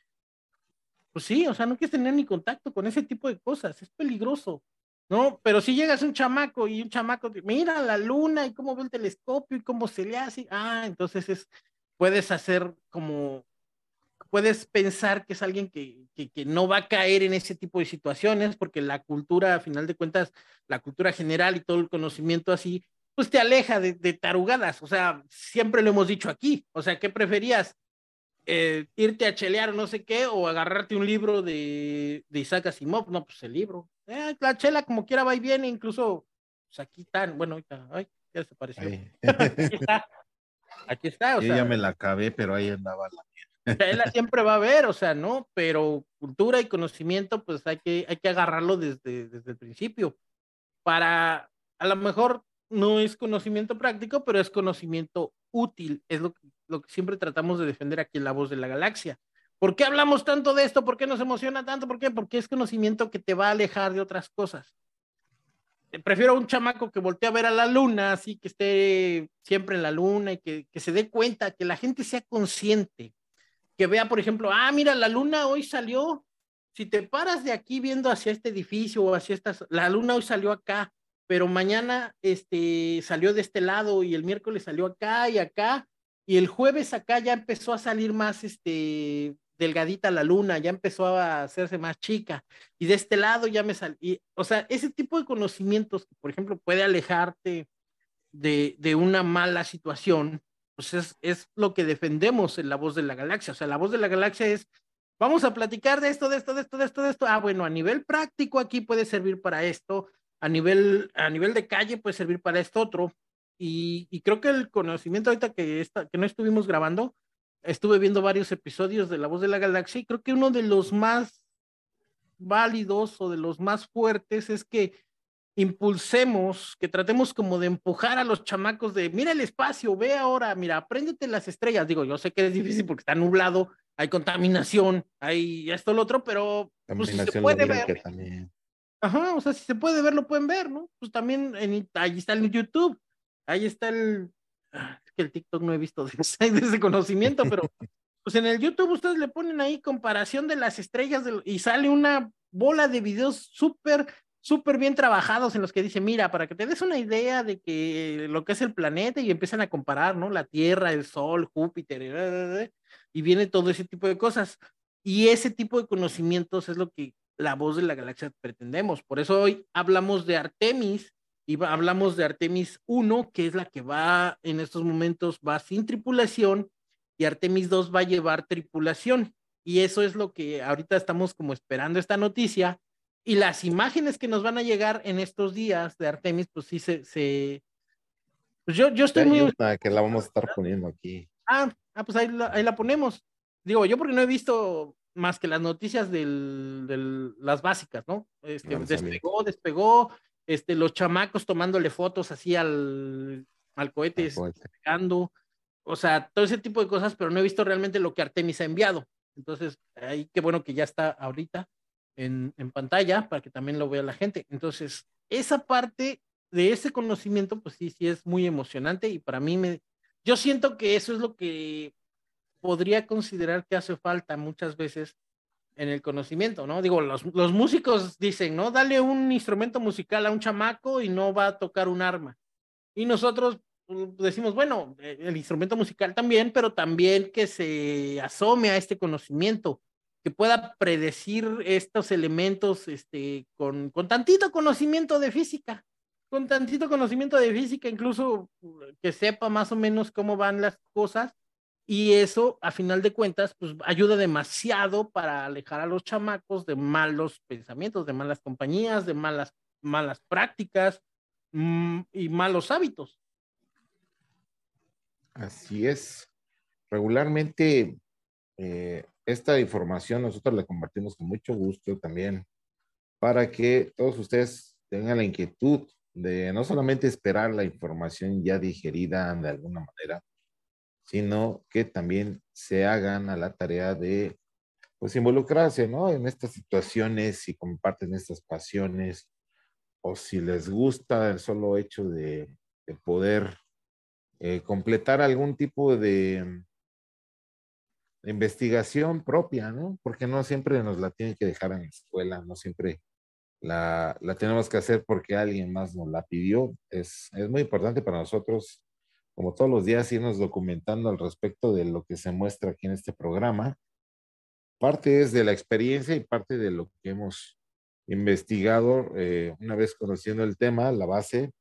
pues sí, o sea, no quieres tener ni contacto con ese tipo de cosas, es peligroso, ¿no? Pero si llegas un chamaco y un chamaco, mira la luna y cómo ve el telescopio y cómo se le hace, ah, entonces es, puedes hacer como, puedes pensar que es alguien que, que, que no va a caer en ese tipo de situaciones, porque la cultura, a final de cuentas, la cultura general y todo el conocimiento así, pues te aleja de, de tarugadas, o sea, siempre lo hemos dicho aquí, o sea, ¿qué preferías? Eh, irte a chelear no sé qué, o agarrarte un libro de, de Isaac Asimov, no, pues el libro. Eh, la chela como quiera va y viene, incluso, pues aquí están, bueno, ahorita, ay, ya desapareció. Ahí. Aquí está, aquí está, o Yo sea, ya me la acabé, pero ahí andaba la. chela siempre va a haber, o sea, ¿no? Pero cultura y conocimiento, pues hay que, hay que agarrarlo desde, desde el principio. Para, a lo mejor no es conocimiento práctico, pero es conocimiento útil, es lo que, lo que siempre tratamos de defender aquí en La Voz de la Galaxia. ¿Por qué hablamos tanto de esto? ¿Por qué nos emociona tanto? ¿Por qué? Porque es conocimiento que te va a alejar de otras cosas. Eh, Prefiero a un chamaco que voltee a ver a la luna, así que esté siempre en la luna y que, que se dé cuenta, que la gente sea consciente, que vea, por ejemplo, ah, mira, la luna hoy salió. Si te paras de aquí viendo hacia este edificio o hacia estas, la luna hoy salió acá, pero mañana este, salió de este lado y el miércoles salió acá y acá, y el jueves acá ya empezó a salir más este, delgadita la luna, ya empezó a hacerse más chica, y de este lado ya me salí, o sea, ese tipo de conocimientos por ejemplo, puede alejarte de, de una mala situación, pues es, es lo que defendemos en la voz de la galaxia, o sea, la voz de la galaxia es vamos a platicar de esto, de esto, de esto, de esto, de esto. Ah, bueno, a nivel práctico aquí puede servir para esto, a nivel, a nivel de calle puede servir para esto otro. Y, y creo que el conocimiento ahorita que, está, que no estuvimos grabando, estuve viendo varios episodios de La Voz de la Galaxia y creo que uno de los más válidos o de los más fuertes es que impulsemos, que tratemos como de empujar a los chamacos de, mira el espacio, ve ahora, mira, apréndete las estrellas. Digo, yo sé que es difícil porque está nublado, hay contaminación, hay esto, lo otro, pero pues, si se puede ver. También. Ajá, o sea, si se puede ver, lo pueden ver, ¿no? Pues también en, ahí está el YouTube, ahí está el, ah, es que el TikTok no he visto de ese, de conocimiento, pero pues en el YouTube ustedes le ponen ahí comparación de las estrellas y sale una bola de videos súper, súper bien trabajados en los que dice, mira, para que te des una idea de que lo que es el planeta y empiezan a comparar, ¿no? La Tierra, el Sol, Júpiter, y viene todo ese tipo de cosas. Y ese tipo de conocimientos es lo que la voz de la galaxia pretendemos. Por eso hoy hablamos de Artemis y hablamos de Artemis 1, que es la que va en estos momentos, va sin tripulación, y Artemis 2 va a llevar tripulación. Y eso es lo que ahorita estamos como esperando esta noticia. Y las imágenes que nos van a llegar en estos días de Artemis, pues sí se... se... Pues yo, yo estoy muy... que la vamos a estar poniendo aquí. Ah, ah pues ahí la, ahí la ponemos. Digo, yo porque no he visto más que las noticias del las básicas, ¿no? Este, despegó, despegó, este, los chamacos tomándole fotos así al, al cohete, despegando, o sea, todo ese tipo de cosas, pero no he visto realmente lo que Artemis ha enviado. Entonces, ahí qué bueno que ya está ahorita en, en pantalla para que también lo vea la gente. Entonces, esa parte de ese conocimiento, pues sí, sí es muy emocionante y para mí me, yo siento que eso es lo que podría considerar que hace falta muchas veces en el conocimiento, ¿no? Digo, los, los, músicos dicen, ¿no? Dale un instrumento musical a un chamaco y no va a tocar un arma. Y nosotros decimos, bueno, el instrumento musical también, pero también que se asome a este conocimiento, que pueda predecir estos elementos este, con, con tantito conocimiento de física, con tantito conocimiento de física, incluso que sepa más o menos cómo van las cosas y eso, a final de cuentas, pues ayuda demasiado para alejar a los chamacos de malos pensamientos, de malas compañías, de malas, malas prácticas mmm, y malos hábitos. Así es. Regularmente, eh, esta información nosotros la compartimos con mucho gusto también para que todos ustedes tengan la inquietud de no solamente esperar la información ya digerida de alguna manera, sino que también se hagan a la tarea de pues involucrarse, ¿no? En estas situaciones y comparten estas pasiones, o si les gusta el solo hecho de, poder eh, completar algún tipo de, investigación propia, ¿no? Porque no siempre nos la tienen que dejar en la escuela, no siempre la, tenemos que hacer porque alguien más nos la pidió. Es, es muy importante para nosotros, como todos los días, irnos documentando al respecto de lo que se muestra aquí en este programa. Parte es de la experiencia y parte de lo que hemos investigado, eh, una vez conociendo el tema, la base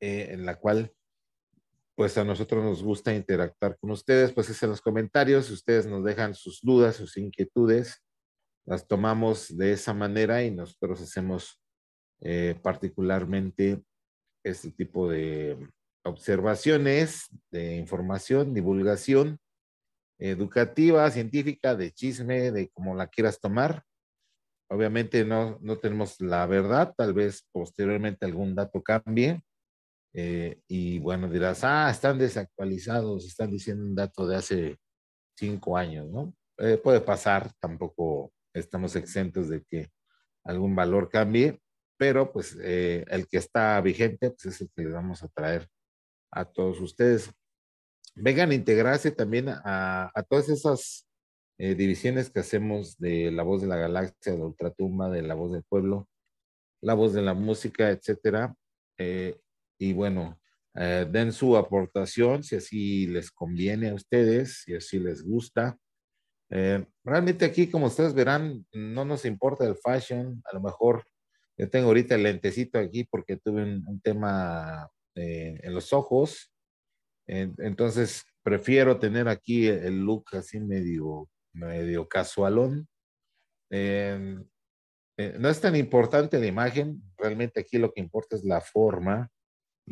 eh, en la cual pues a nosotros nos gusta interactuar con ustedes, pues es en los comentarios, ustedes nos dejan sus dudas, sus inquietudes, las tomamos de esa manera y nosotros hacemos eh, particularmente este tipo de observaciones, de información, divulgación educativa, científica, de chisme, de como la quieras tomar. Obviamente no, no tenemos la verdad, tal vez posteriormente algún dato cambie, eh, y bueno, dirás, ah, están desactualizados, están diciendo un dato de hace cinco años, ¿no? Eh, puede pasar, tampoco estamos exentos de que algún valor cambie, pero pues eh, el que está vigente, pues es el que le vamos a traer a todos ustedes. Vengan a integrarse también a, a todas esas divisiones que hacemos de La Voz de la Galaxia, de Ultratumba, de La Voz del Pueblo, La Voz de la Música, etcétera. Eh, y bueno, eh, den su aportación si así les conviene a ustedes, si así les gusta. Eh, realmente aquí, como ustedes verán, no nos importa el fashion. A lo mejor yo tengo ahorita el lentecito aquí porque tuve un, tema eh, en los ojos. entonces, prefiero tener aquí el look así medio, medio casualón. no es tan importante la imagen, realmente aquí lo que importa es la forma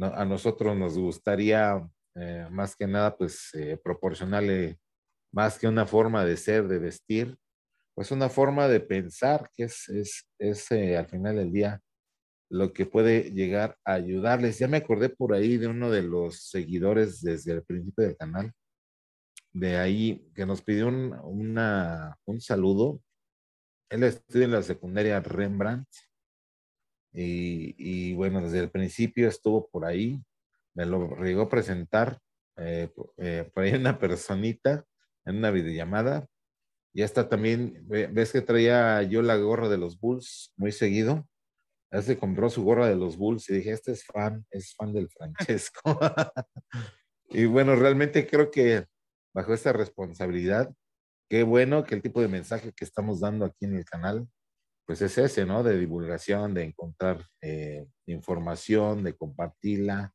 a nosotros nos gustaría eh, más que nada pues eh, proporcionarle más que una forma de ser, de vestir, pues una forma de pensar que es, es, es eh, al final del día lo que puede llegar a ayudarles. Ya me acordé por ahí de uno de los seguidores desde el principio del canal, de ahí que nos pidió un, un saludo. Él estudia en la secundaria Rembrandt y, bueno, desde el principio estuvo por ahí, me lo llegó a presentar eh, eh, por ahí una personita en una videollamada. Y hasta también, ves que traía yo la gorra de los Bulls muy seguido. Se compró su gorra de los Bulls y dije, este es fan, es fan del Francesco. y bueno, realmente creo que bajo esta responsabilidad, qué bueno que el tipo de mensaje que estamos dando aquí en el canal pues es ese, ¿no? De divulgación, de encontrar eh, información, de compartirla,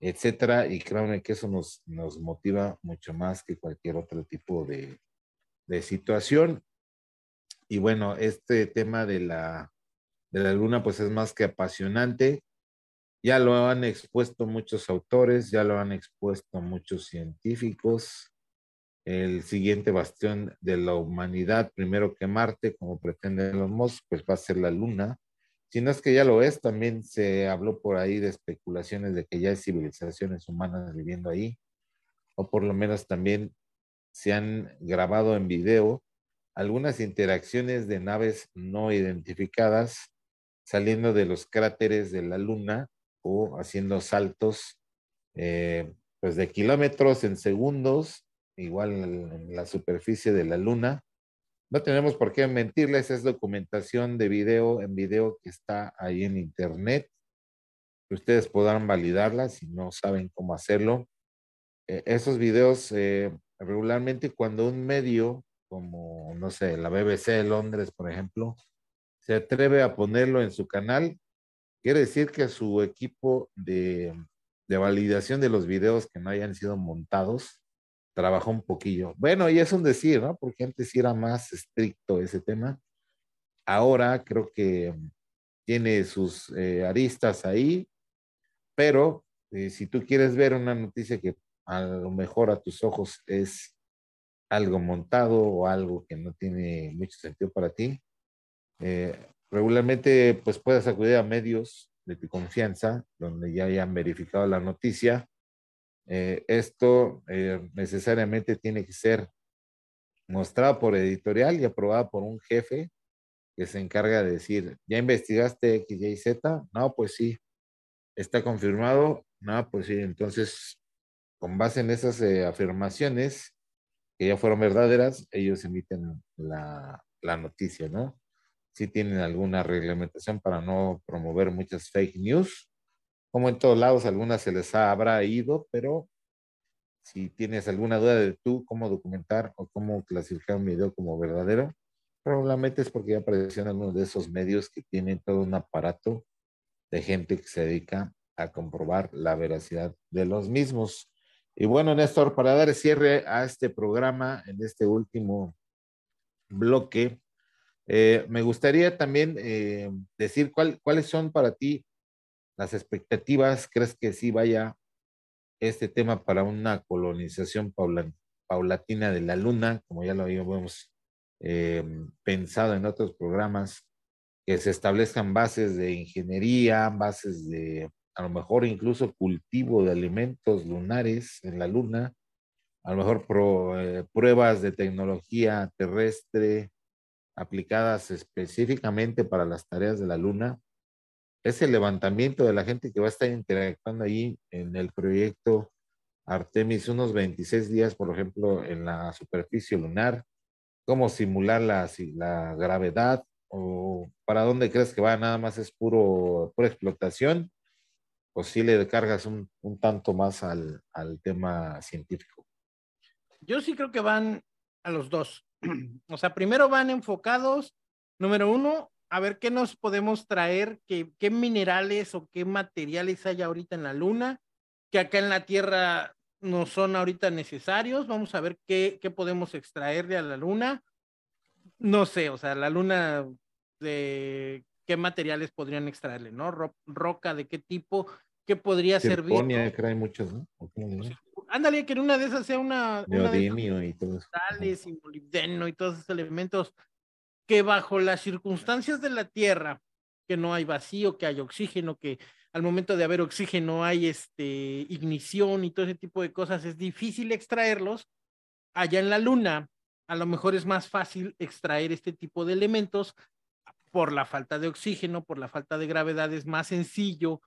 etcétera. Y créanme que eso nos, nos motiva mucho más que cualquier otro tipo de, de situación. Y bueno, este tema de la, de la luna, pues es más que apasionante. Ya lo han expuesto muchos autores, ya lo han expuesto muchos científicos, el siguiente bastión de la humanidad, primero que Marte, como pretenden los Musk, pues va a ser la Luna. Si no es que ya lo es, también se habló por ahí de especulaciones de que ya hay civilizaciones humanas viviendo ahí, o por lo menos también se han grabado en video algunas interacciones de naves no identificadas saliendo de los cráteres de la Luna o haciendo saltos eh, pues de kilómetros en segundos igual en la superficie de la luna. No tenemos por qué mentirles, es documentación de video en video que está ahí en internet. Ustedes podrán validarla si no saben cómo hacerlo. Eh, esos videos eh, regularmente cuando un medio como, no sé, la BBC de Londres, por ejemplo, se atreve a ponerlo en su canal, quiere decir que su equipo de, de validación de los videos que no hayan sido montados trabajó un poquillo. Bueno, y es un decir, ¿no? Porque antes sí era más estricto ese tema. Ahora creo que tiene sus eh, aristas ahí, pero eh, si tú quieres ver una noticia que a lo mejor a tus ojos es algo montado o algo que no tiene mucho sentido para ti, eh, regularmente pues puedes acudir a medios de tu confianza donde ya hayan verificado la noticia eh, esto eh, necesariamente tiene que ser mostrado por editorial y aprobado por un jefe que se encarga de decir, ¿ya investigaste X, Y, Z? No, pues sí. ¿Está confirmado? No, pues sí. Entonces, con base en esas afirmaciones que ya fueron verdaderas, ellos emiten la, la noticia, ¿no? Si tienen alguna reglamentación para no promover muchas fake news. Como en todos lados, algunas se les habrá ido, pero si tienes alguna duda de tú cómo documentar o cómo clasificar un video como verdadero, probablemente es porque ya apareció en algunos de esos medios que tienen todo un aparato de gente que se dedica a comprobar la veracidad de los mismos. Y bueno, Néstor, para dar cierre a este programa en este último bloque, eh, me gustaría también eh, decir cuáles son para ti las expectativas. ¿Crees que sí vaya este tema para una colonización paulatina de la Luna, como ya lo habíamos eh, pensado en otros programas, que se establezcan bases de ingeniería, bases de a lo mejor incluso cultivo de alimentos lunares en la Luna, a lo mejor eh, pruebas de tecnología terrestre aplicadas específicamente para las tareas de la Luna, ese levantamiento de la gente que va a estar interactuando ahí en el proyecto Artemis unos 26 días, por ejemplo, en la superficie lunar, cómo simular la, gravedad o para dónde crees que va, nada más es puro, pura explotación, o si le cargas un, tanto más al tema científico. Yo sí creo que van a los dos. O sea, primero van enfocados, número uno, a ver qué nos podemos traer, qué, qué minerales o qué materiales hay ahorita en la luna, que acá en la Tierra no son ahorita necesarios. Vamos a ver qué, qué podemos extraerle a la luna. No sé, o sea, la luna de qué materiales podrían extraerle, ¿no? roca de qué tipo, qué podría servir. que hay muchos, ¿no? Ándale, que en una de esas sea una. Neodimio y todo eso. y molibdeno y todos esos elementos que bajo las circunstancias de la Tierra, que no hay vacío, que hay oxígeno, que al momento de haber oxígeno hay este, ignición y todo ese tipo de cosas, es difícil extraerlos. Allá en la Luna, a lo mejor es más fácil extraer este tipo de elementos por la falta de oxígeno, por la falta de gravedad, es más sencillo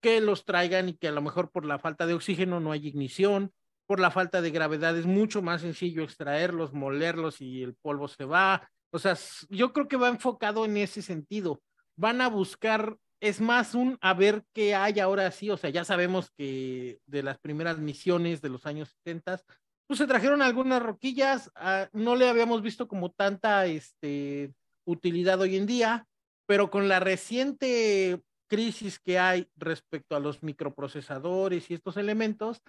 que los traigan y que a lo mejor por la falta de oxígeno no hay ignición, por la falta de gravedad es mucho más sencillo extraerlos, molerlos y el polvo se va, o sea, yo creo que va enfocado en ese sentido. Van a buscar, es más un a ver qué hay ahora sí, o sea, ya sabemos que de las primeras misiones de los años 70, pues se trajeron algunas roquillas, ah, no le habíamos visto como tanta este, utilidad hoy en día, pero con la reciente crisis que hay respecto a los microprocesadores y estos elementos,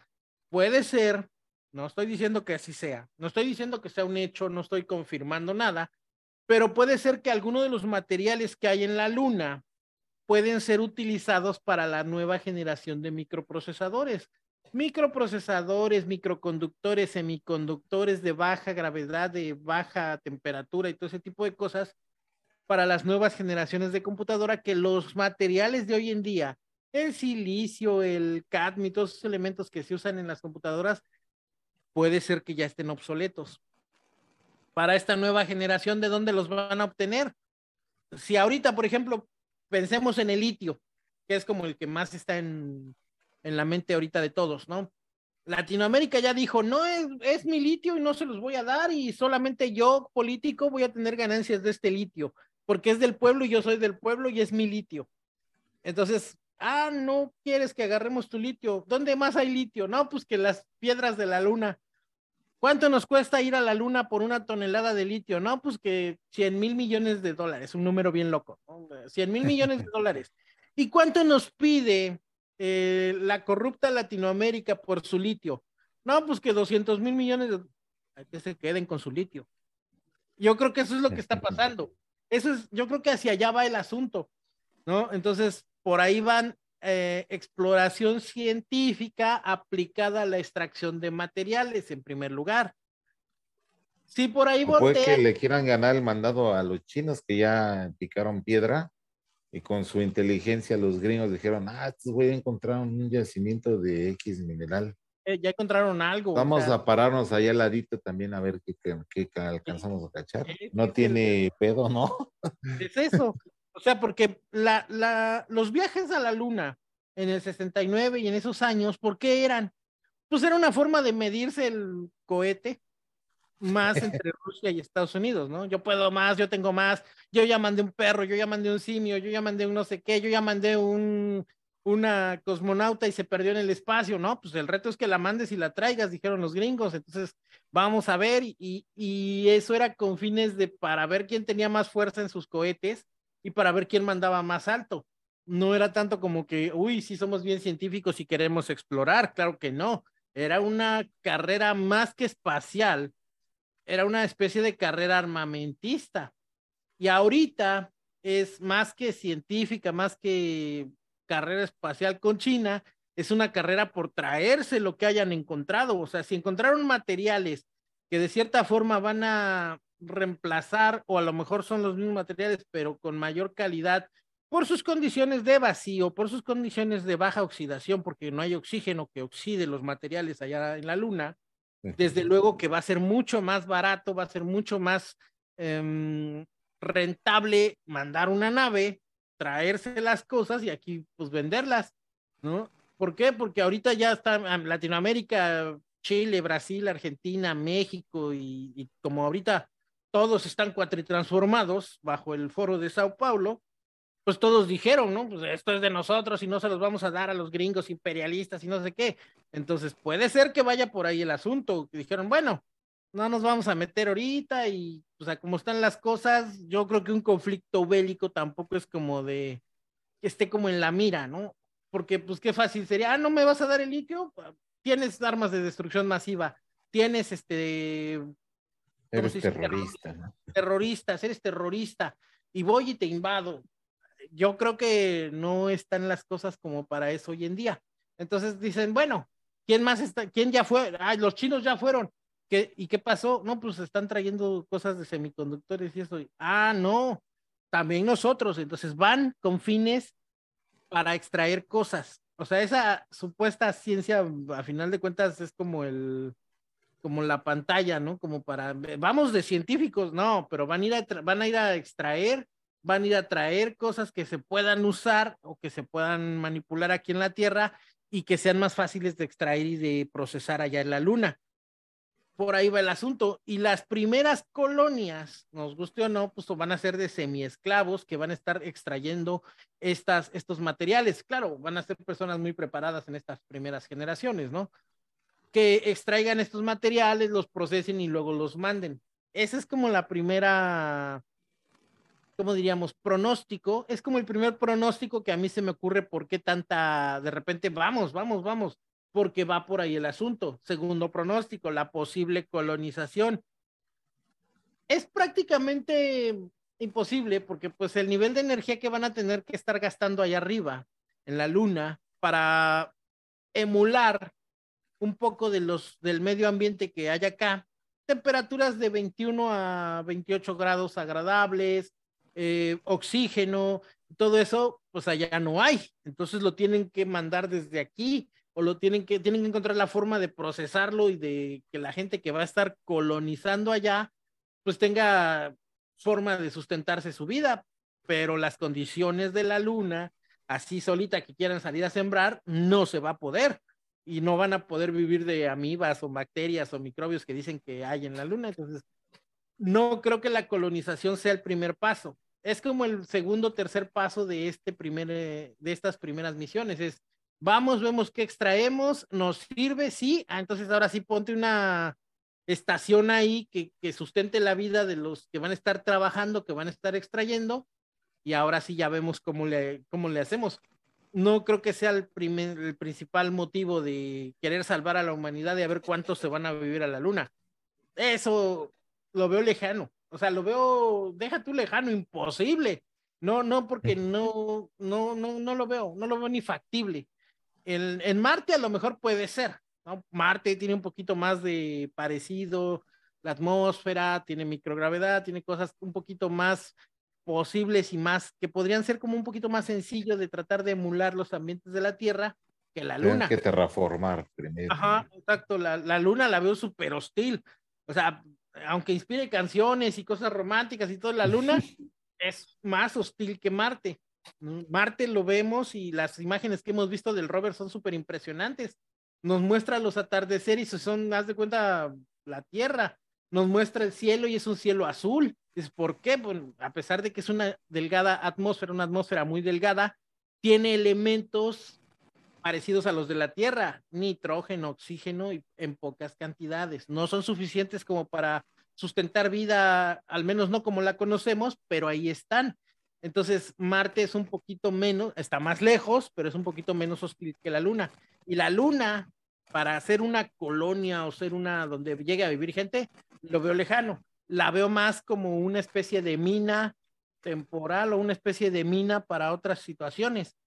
puede ser, no estoy diciendo que así sea, no estoy diciendo que sea un hecho, no estoy confirmando nada, pero puede ser que algunos de los materiales que hay en la luna pueden ser utilizados para la nueva generación de microprocesadores. Microprocesadores, microconductores, semiconductores de baja gravedad, de baja temperatura y todo ese tipo de cosas para las nuevas generaciones de computadora que los materiales de hoy en día, el silicio, el cadmio, todos esos elementos que se usan en las computadoras, puede ser que ya estén obsoletos para esta nueva generación, ¿de dónde los van a obtener? Si ahorita, por ejemplo, pensemos en el litio, que es como el que más está en, en la mente ahorita de todos, ¿no? Latinoamérica ya dijo, no es, es, mi litio y no se los voy a dar y solamente yo, político, voy a tener ganancias de este litio, porque es del pueblo y yo soy del pueblo y es mi litio. Entonces, ah, no quieres que agarremos tu litio. ¿Dónde más hay litio? No, pues que las piedras de la luna. ¿Cuánto nos cuesta ir a la luna por una tonelada de litio? No, pues que 100 mil millones de dólares, un número bien loco, 100 mil millones de dólares. ¿Y cuánto nos pide eh, la corrupta Latinoamérica por su litio? No, pues que 200 mil millones de... que se queden con su litio. Yo creo que eso es lo que está pasando. Eso es, yo creo que hacia allá va el asunto, ¿no? Entonces, por ahí van eh, exploración científica aplicada a la extracción de materiales, en primer lugar. Sí, por ahí Puede que le quieran ganar el mandado a los chinos que ya picaron piedra y con su inteligencia los gringos dijeron, ah, voy a encontrar un yacimiento de X mineral. Eh, ya encontraron algo. Vamos a pararnos ahí al ladito también a ver qué, alcanzamos a cachar. No tiene pedo, ¿no? Es eso. O sea, porque la, la, los viajes a la luna en el 69 y en esos años, ¿por qué eran? Pues era una forma de medirse el cohete más entre Rusia y Estados Unidos, ¿no? Yo puedo más, yo tengo más, yo ya mandé un perro, yo ya mandé un simio, yo ya mandé un no sé qué, yo ya mandé un una cosmonauta y se perdió en el espacio, ¿no? Pues el reto es que la mandes y la traigas, dijeron los gringos, entonces vamos a ver y, eso era con fines de para ver quién tenía más fuerza en sus cohetes y para ver quién mandaba más alto. No era tanto como que, uy, sí somos bien científicos y queremos explorar, claro que no. Era una carrera más que espacial, era una especie de carrera armamentista. Y ahorita es más que científica, más que carrera espacial con China, es una carrera por traerse lo que hayan encontrado. O sea, si encontraron materiales que de cierta forma van a reemplazar o a lo mejor son los mismos materiales, pero con mayor calidad por sus condiciones de vacío, por sus condiciones de baja oxidación, porque no hay oxígeno que oxide los materiales allá en la Luna, desde luego que va a ser mucho más barato, va a ser mucho más em, rentable mandar una nave traerse las cosas y aquí pues venderlas, ¿no? ¿Por qué? Porque ahorita ya está Latinoamérica, Chile, Brasil, Argentina, México y, como ahorita todos están cuatritransformados bajo el foro de Sao Paulo, pues todos dijeron, ¿no? Pues esto es de nosotros y no se los vamos a dar a los gringos imperialistas y no sé qué. Entonces puede ser que vaya por ahí el asunto. Dijeron, bueno, no nos vamos a meter ahorita y, o sea, como están las cosas, yo creo que un conflicto bélico tampoco es como de que esté como en la mira, ¿no? Porque, pues, qué fácil sería, ah, no me vas a dar el litio, tienes armas de destrucción masiva, tienes este... Eres terrorista, ¿no? Terroristas, eres terrorista, y voy y te invado. Yo creo que no están las cosas como para eso hoy en día. Entonces dicen, bueno, ¿quién más está? ¿Quién ya fue? Ah, los chinos ya fueron ¿Y qué pasó? No, pues están trayendo cosas de semiconductores y eso. Ah, no, también nosotros. Entonces van con fines para extraer cosas. O sea, esa supuesta ciencia, a final de cuentas, es como el, como la pantalla, ¿no? Como para, vamos de científicos, no, pero van a ir a, van a, ir a extraer, van a ir a traer cosas que se puedan usar o que se puedan manipular aquí en la Tierra y que sean más fáciles de extraer y de procesar allá en la Luna por ahí va el asunto. Y las primeras colonias, nos guste o no, pues van a ser de semiesclavos que van a estar extrayendo estas, estos materiales. Claro, van a ser personas muy preparadas en estas primeras generaciones, ¿no? Que extraigan estos materiales, los procesen y luego los manden. Esa es como la primera, ¿cómo diríamos? Pronóstico. Es como el primer pronóstico que a mí se me ocurre por qué tanta, de repente, vamos, vamos, vamos porque va por ahí el asunto. Segundo pronóstico, la posible colonización. Es prácticamente imposible porque pues el nivel de energía que van a tener que estar gastando allá arriba, en la luna, para emular un poco de los, del medio ambiente que hay acá, temperaturas de 21 a 28 grados agradables, eh, oxígeno, todo eso, pues allá no hay. Entonces lo tienen que mandar desde aquí o lo tienen que, tienen que encontrar la forma de procesarlo y de que la gente que va a estar colonizando allá, pues tenga forma de sustentarse su vida, pero las condiciones de la luna, así solita que quieran salir a sembrar, no se va a poder y no van a poder vivir de amibas o bacterias o microbios que dicen que hay en la luna. Entonces, no creo que la colonización sea el primer paso. Es como el segundo o tercer paso de este primer, eh, de estas primeras misiones. Es vamos, vemos qué extraemos, nos sirve, sí, ah, entonces ahora sí ponte una estación ahí que, que, sustente la vida de los que van a estar trabajando, que van a estar extrayendo, y ahora sí ya vemos cómo le, cómo le hacemos. No creo que sea el, primer, el principal motivo de querer salvar a la humanidad y a ver cuántos se van a vivir a la luna. Eso lo veo lejano. O sea, lo veo, deja tú lejano, imposible. No, no, porque no, no, no, no lo veo, no lo veo ni factible en Marte a lo mejor puede ser, ¿no? Marte tiene un poquito más de parecido, la atmósfera, tiene microgravedad, tiene cosas un poquito más posibles y más que podrían ser como un poquito más sencillo de tratar de emular los ambientes de la Tierra, que la luna. Tienen que terraformar primero. Ajá, exacto. La, la luna la veo súper hostil. O sea, aunque inspire canciones y cosas románticas y todo, la luna es más hostil que Marte. Marte lo vemos y las imágenes que hemos visto del rover son súper impresionantes. Nos muestra los atardeceres y son, haz de cuenta, la Tierra. Nos muestra el cielo y es un cielo azul. Es por qué, bueno, a pesar de que es una delgada atmósfera, una atmósfera muy delgada, tiene elementos parecidos a los de la Tierra, nitrógeno, oxígeno y en pocas cantidades. No son suficientes como para sustentar vida, al menos no como la conocemos, pero ahí están. Entonces, Marte es un poquito menos, está más lejos, pero es un poquito menos hostil que la Luna. Y la Luna, para ser una colonia o ser una donde llegue a vivir gente, lo veo lejano. La veo más como una especie de mina temporal o una especie de mina para otras situaciones.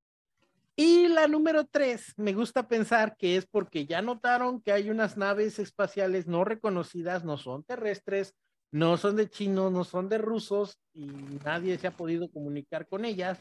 Y la número tres, me gusta pensar que es porque ya notaron que hay unas naves espaciales no reconocidas, no son terrestres, no son de chinos, no son de rusos y nadie se ha podido comunicar con ellas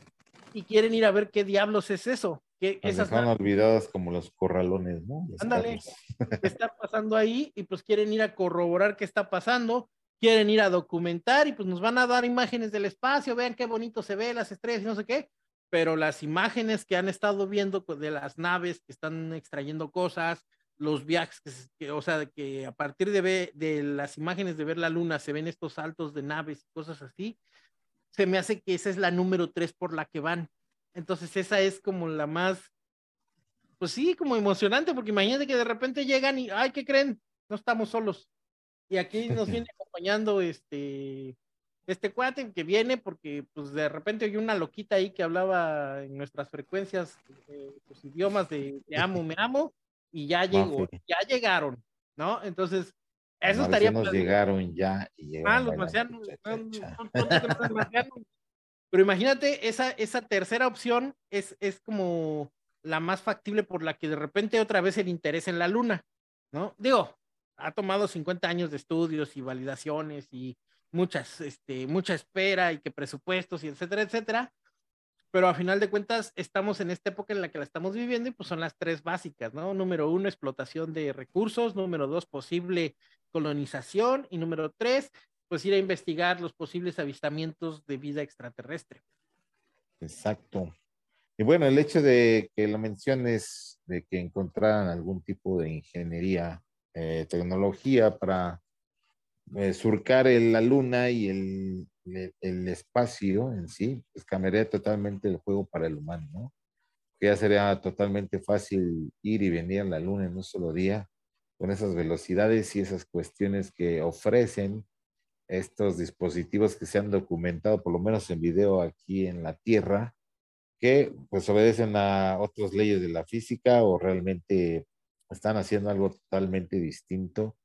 y quieren ir a ver qué diablos es eso. Que esas están olvidadas como los corralones, ¿no? Ándale, ¿qué está pasando ahí? Y pues quieren ir a corroborar qué está pasando, quieren ir a documentar y pues nos van a dar imágenes del espacio, vean qué bonito se ve, las estrellas y no sé qué, pero las imágenes que han estado viendo pues, de las naves que están extrayendo cosas, los viajes, que, o sea, que a partir de, de las imágenes de ver la luna se ven estos saltos de naves y cosas así, se me hace que esa es la número tres por la que van. Entonces esa es como la más, pues sí, como emocionante, porque imagínate que de repente llegan y, ay, ¿qué creen? No estamos solos. Y aquí nos viene acompañando este, este cuate que viene porque pues de repente hay una loquita ahí que hablaba en nuestras frecuencias, eh, los idiomas de te amo, me amo, y ya llegó, ya llegaron, ¿no? Entonces, eso estaría. Nos llegaron ya. Y ah, los marcianos. Pero imagínate, esa, esa tercera opción es, es como la más factible por la que de repente otra vez el interés en la luna, ¿no? Digo, ha tomado 50 años de estudios y validaciones y muchas, este, mucha espera y que presupuestos y etcétera, etcétera, pero a final de cuentas estamos en esta época en la que la estamos viviendo y pues son las tres básicas, ¿no? Número uno, explotación de recursos, número dos, posible colonización y número tres, pues ir a investigar los posibles avistamientos de vida extraterrestre. Exacto. Y bueno, el hecho de que lo menciones, de que encontraran algún tipo de ingeniería, eh, tecnología para eh, surcar la luna y el, el, espacio en sí, pues cambiaría totalmente el juego para el humano, ¿no? Que ya sería totalmente fácil ir y venir a la luna en un solo día, con esas velocidades y esas cuestiones que ofrecen estos dispositivos que se han documentado, por lo menos en video aquí en la Tierra, que pues obedecen a otras leyes de la física o realmente están haciendo algo totalmente distinto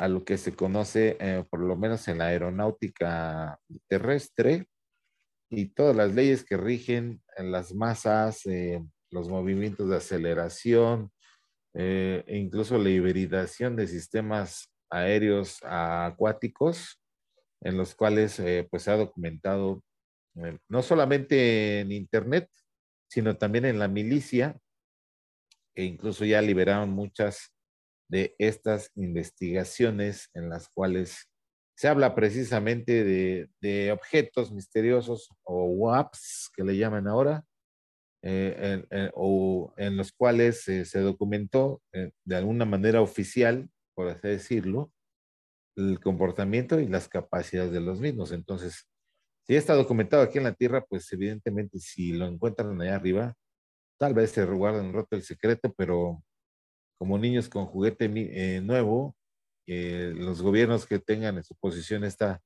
a lo que se conoce, eh, por lo menos en la aeronáutica terrestre, y todas las leyes que rigen en las masas, eh, los movimientos de aceleración, eh, e incluso la hibridación de sistemas aéreos acuáticos, en los cuales pues se ha documentado no solamente en Internet, sino también en la milicia, e incluso ya liberaron muchas de estas investigaciones en las cuales se habla precisamente de, objetos misteriosos o WAPs, que le llaman ahora, eh, o en los cuales se documentó eh, de alguna manera oficial, por así decirlo, el comportamiento y las capacidades de los mismos. Entonces, si está documentado aquí en la Tierra, pues evidentemente si lo encuentran allá arriba, tal vez se guarden roto el secreto, pero como niños con juguete eh, nuevo, los gobiernos que tengan en su posición esta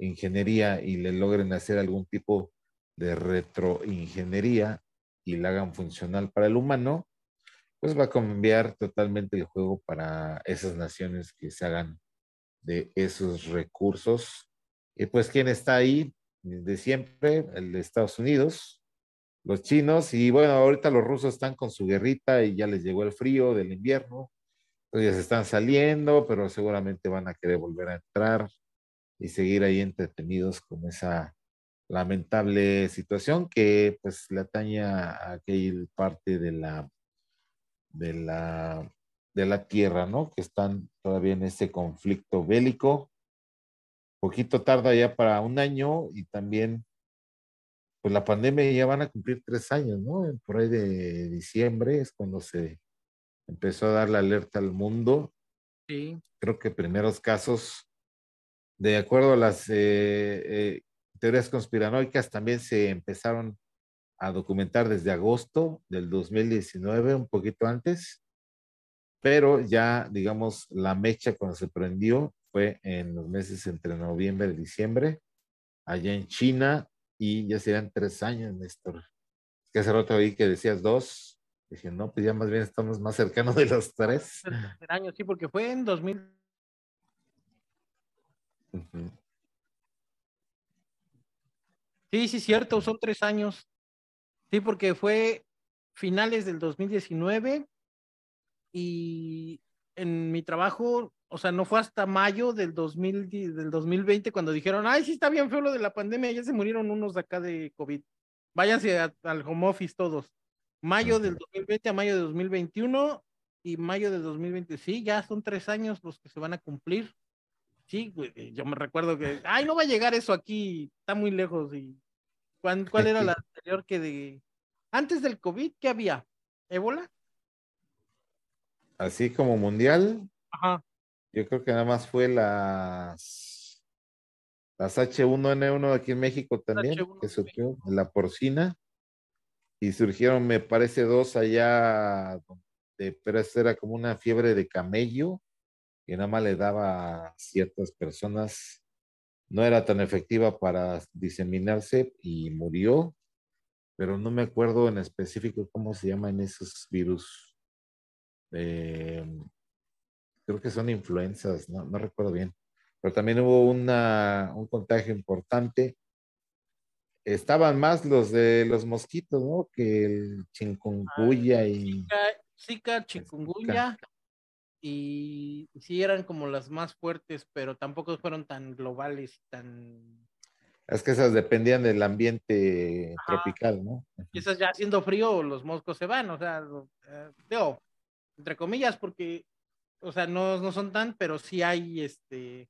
ingeniería y le logren hacer algún tipo de retroingeniería y la hagan funcional para el humano, pues va a cambiar totalmente el juego para esas naciones que se hagan de esos recursos. Y pues, ¿quién está ahí? De siempre, el de Estados Unidos, los chinos y bueno, ahorita los rusos están con su guerrita y ya les llegó el frío del invierno, entonces están saliendo, pero seguramente van a querer volver a entrar y seguir ahí entretenidos con esa lamentable situación que pues le ataña a aquella parte de la de la, de la tierra, ¿no? Que están todavía en ese conflicto bélico. Poquito tarda ya para un año y también, pues la pandemia ya van a cumplir tres años, ¿no? Por ahí de diciembre es cuando se empezó a dar la alerta al mundo. Sí. Creo que primeros casos, de acuerdo a las eh, eh, teorías conspiranoicas, también se empezaron a documentar desde agosto del 2019, un poquito antes, pero ya, digamos, la mecha cuando se prendió fue en los meses entre noviembre y diciembre, allá en China, y ya serían tres años, Néstor. Que hace rato vi que decías dos, dije, no, pues ya más bien estamos más cercanos de los tres. años, sí, porque fue en 2000. Sí, sí, cierto, son tres años. Sí, porque fue finales del 2019 y en mi trabajo, o sea, no fue hasta mayo del, 2000, del 2020 cuando dijeron, ay, sí está bien feo lo de la pandemia, ya se murieron unos de acá de COVID. Váyanse al home office todos. Mayo del 2020 a mayo de 2021 y mayo del 2020, sí, ya son tres años los que se van a cumplir. Sí, yo me recuerdo que, ay, no va a llegar eso aquí, está muy lejos y ¿Cuál, era la anterior que de... Antes del COVID, ¿qué había? ¿Ébola? Así como mundial. Ajá. Yo creo que nada más fue las las H1N1 aquí en México también, que surgió, la porcina. Y surgieron, me parece, dos allá, pero esa era como una fiebre de camello, que nada más le daba a ciertas personas no era tan efectiva para diseminarse y murió, pero no me acuerdo en específico cómo se llaman esos virus. Eh, creo que son influencias, no, recuerdo bien. Pero también hubo una, un contagio importante. Estaban más los de los mosquitos, ¿no? Que el chikungunya y... Zika, chikungunya y sí eran como las más fuertes, pero tampoco fueron tan globales, tan... Es que esas dependían del ambiente tropical, ¿no? Y esas ya haciendo frío, los moscos se van, o sea, eh, entre comillas, porque, o sea, no, no son tan, pero sí hay, este,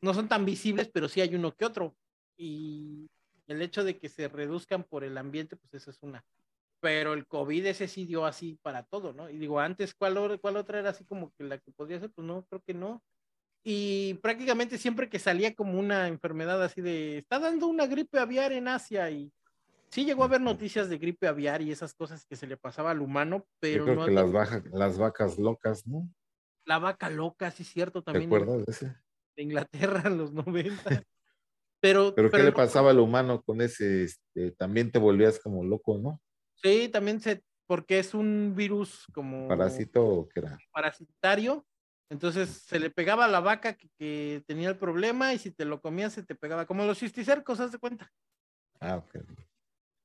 no son tan visibles, pero sí hay uno que otro. Y el hecho de que se reduzcan por el ambiente, pues eso es una pero el COVID ese sí dio así para todo, ¿no? Y digo, antes, ¿cuál, cuál otra era así como que la que podría ser? Pues no, creo que no. Y prácticamente siempre que salía como una enfermedad así de, está dando una gripe aviar en Asia y sí llegó a haber noticias de gripe aviar y esas cosas que se le pasaba al humano, pero Yo creo que las, las vacas locas, ¿no? La vaca loca, sí, cierto, también. ¿Te acuerdas de ese? De Inglaterra en los 90. Pero, pero, ¿qué le pasaba al humano con ese? Este, también te volvías como loco, ¿no? Sí, también se, porque es un virus como... ¿Parásito qué era? Parasitario. Entonces se le pegaba a la vaca que, tenía el problema y si te lo comías se te pegaba, como los cisticercos, haz de cuenta. Ah, ok.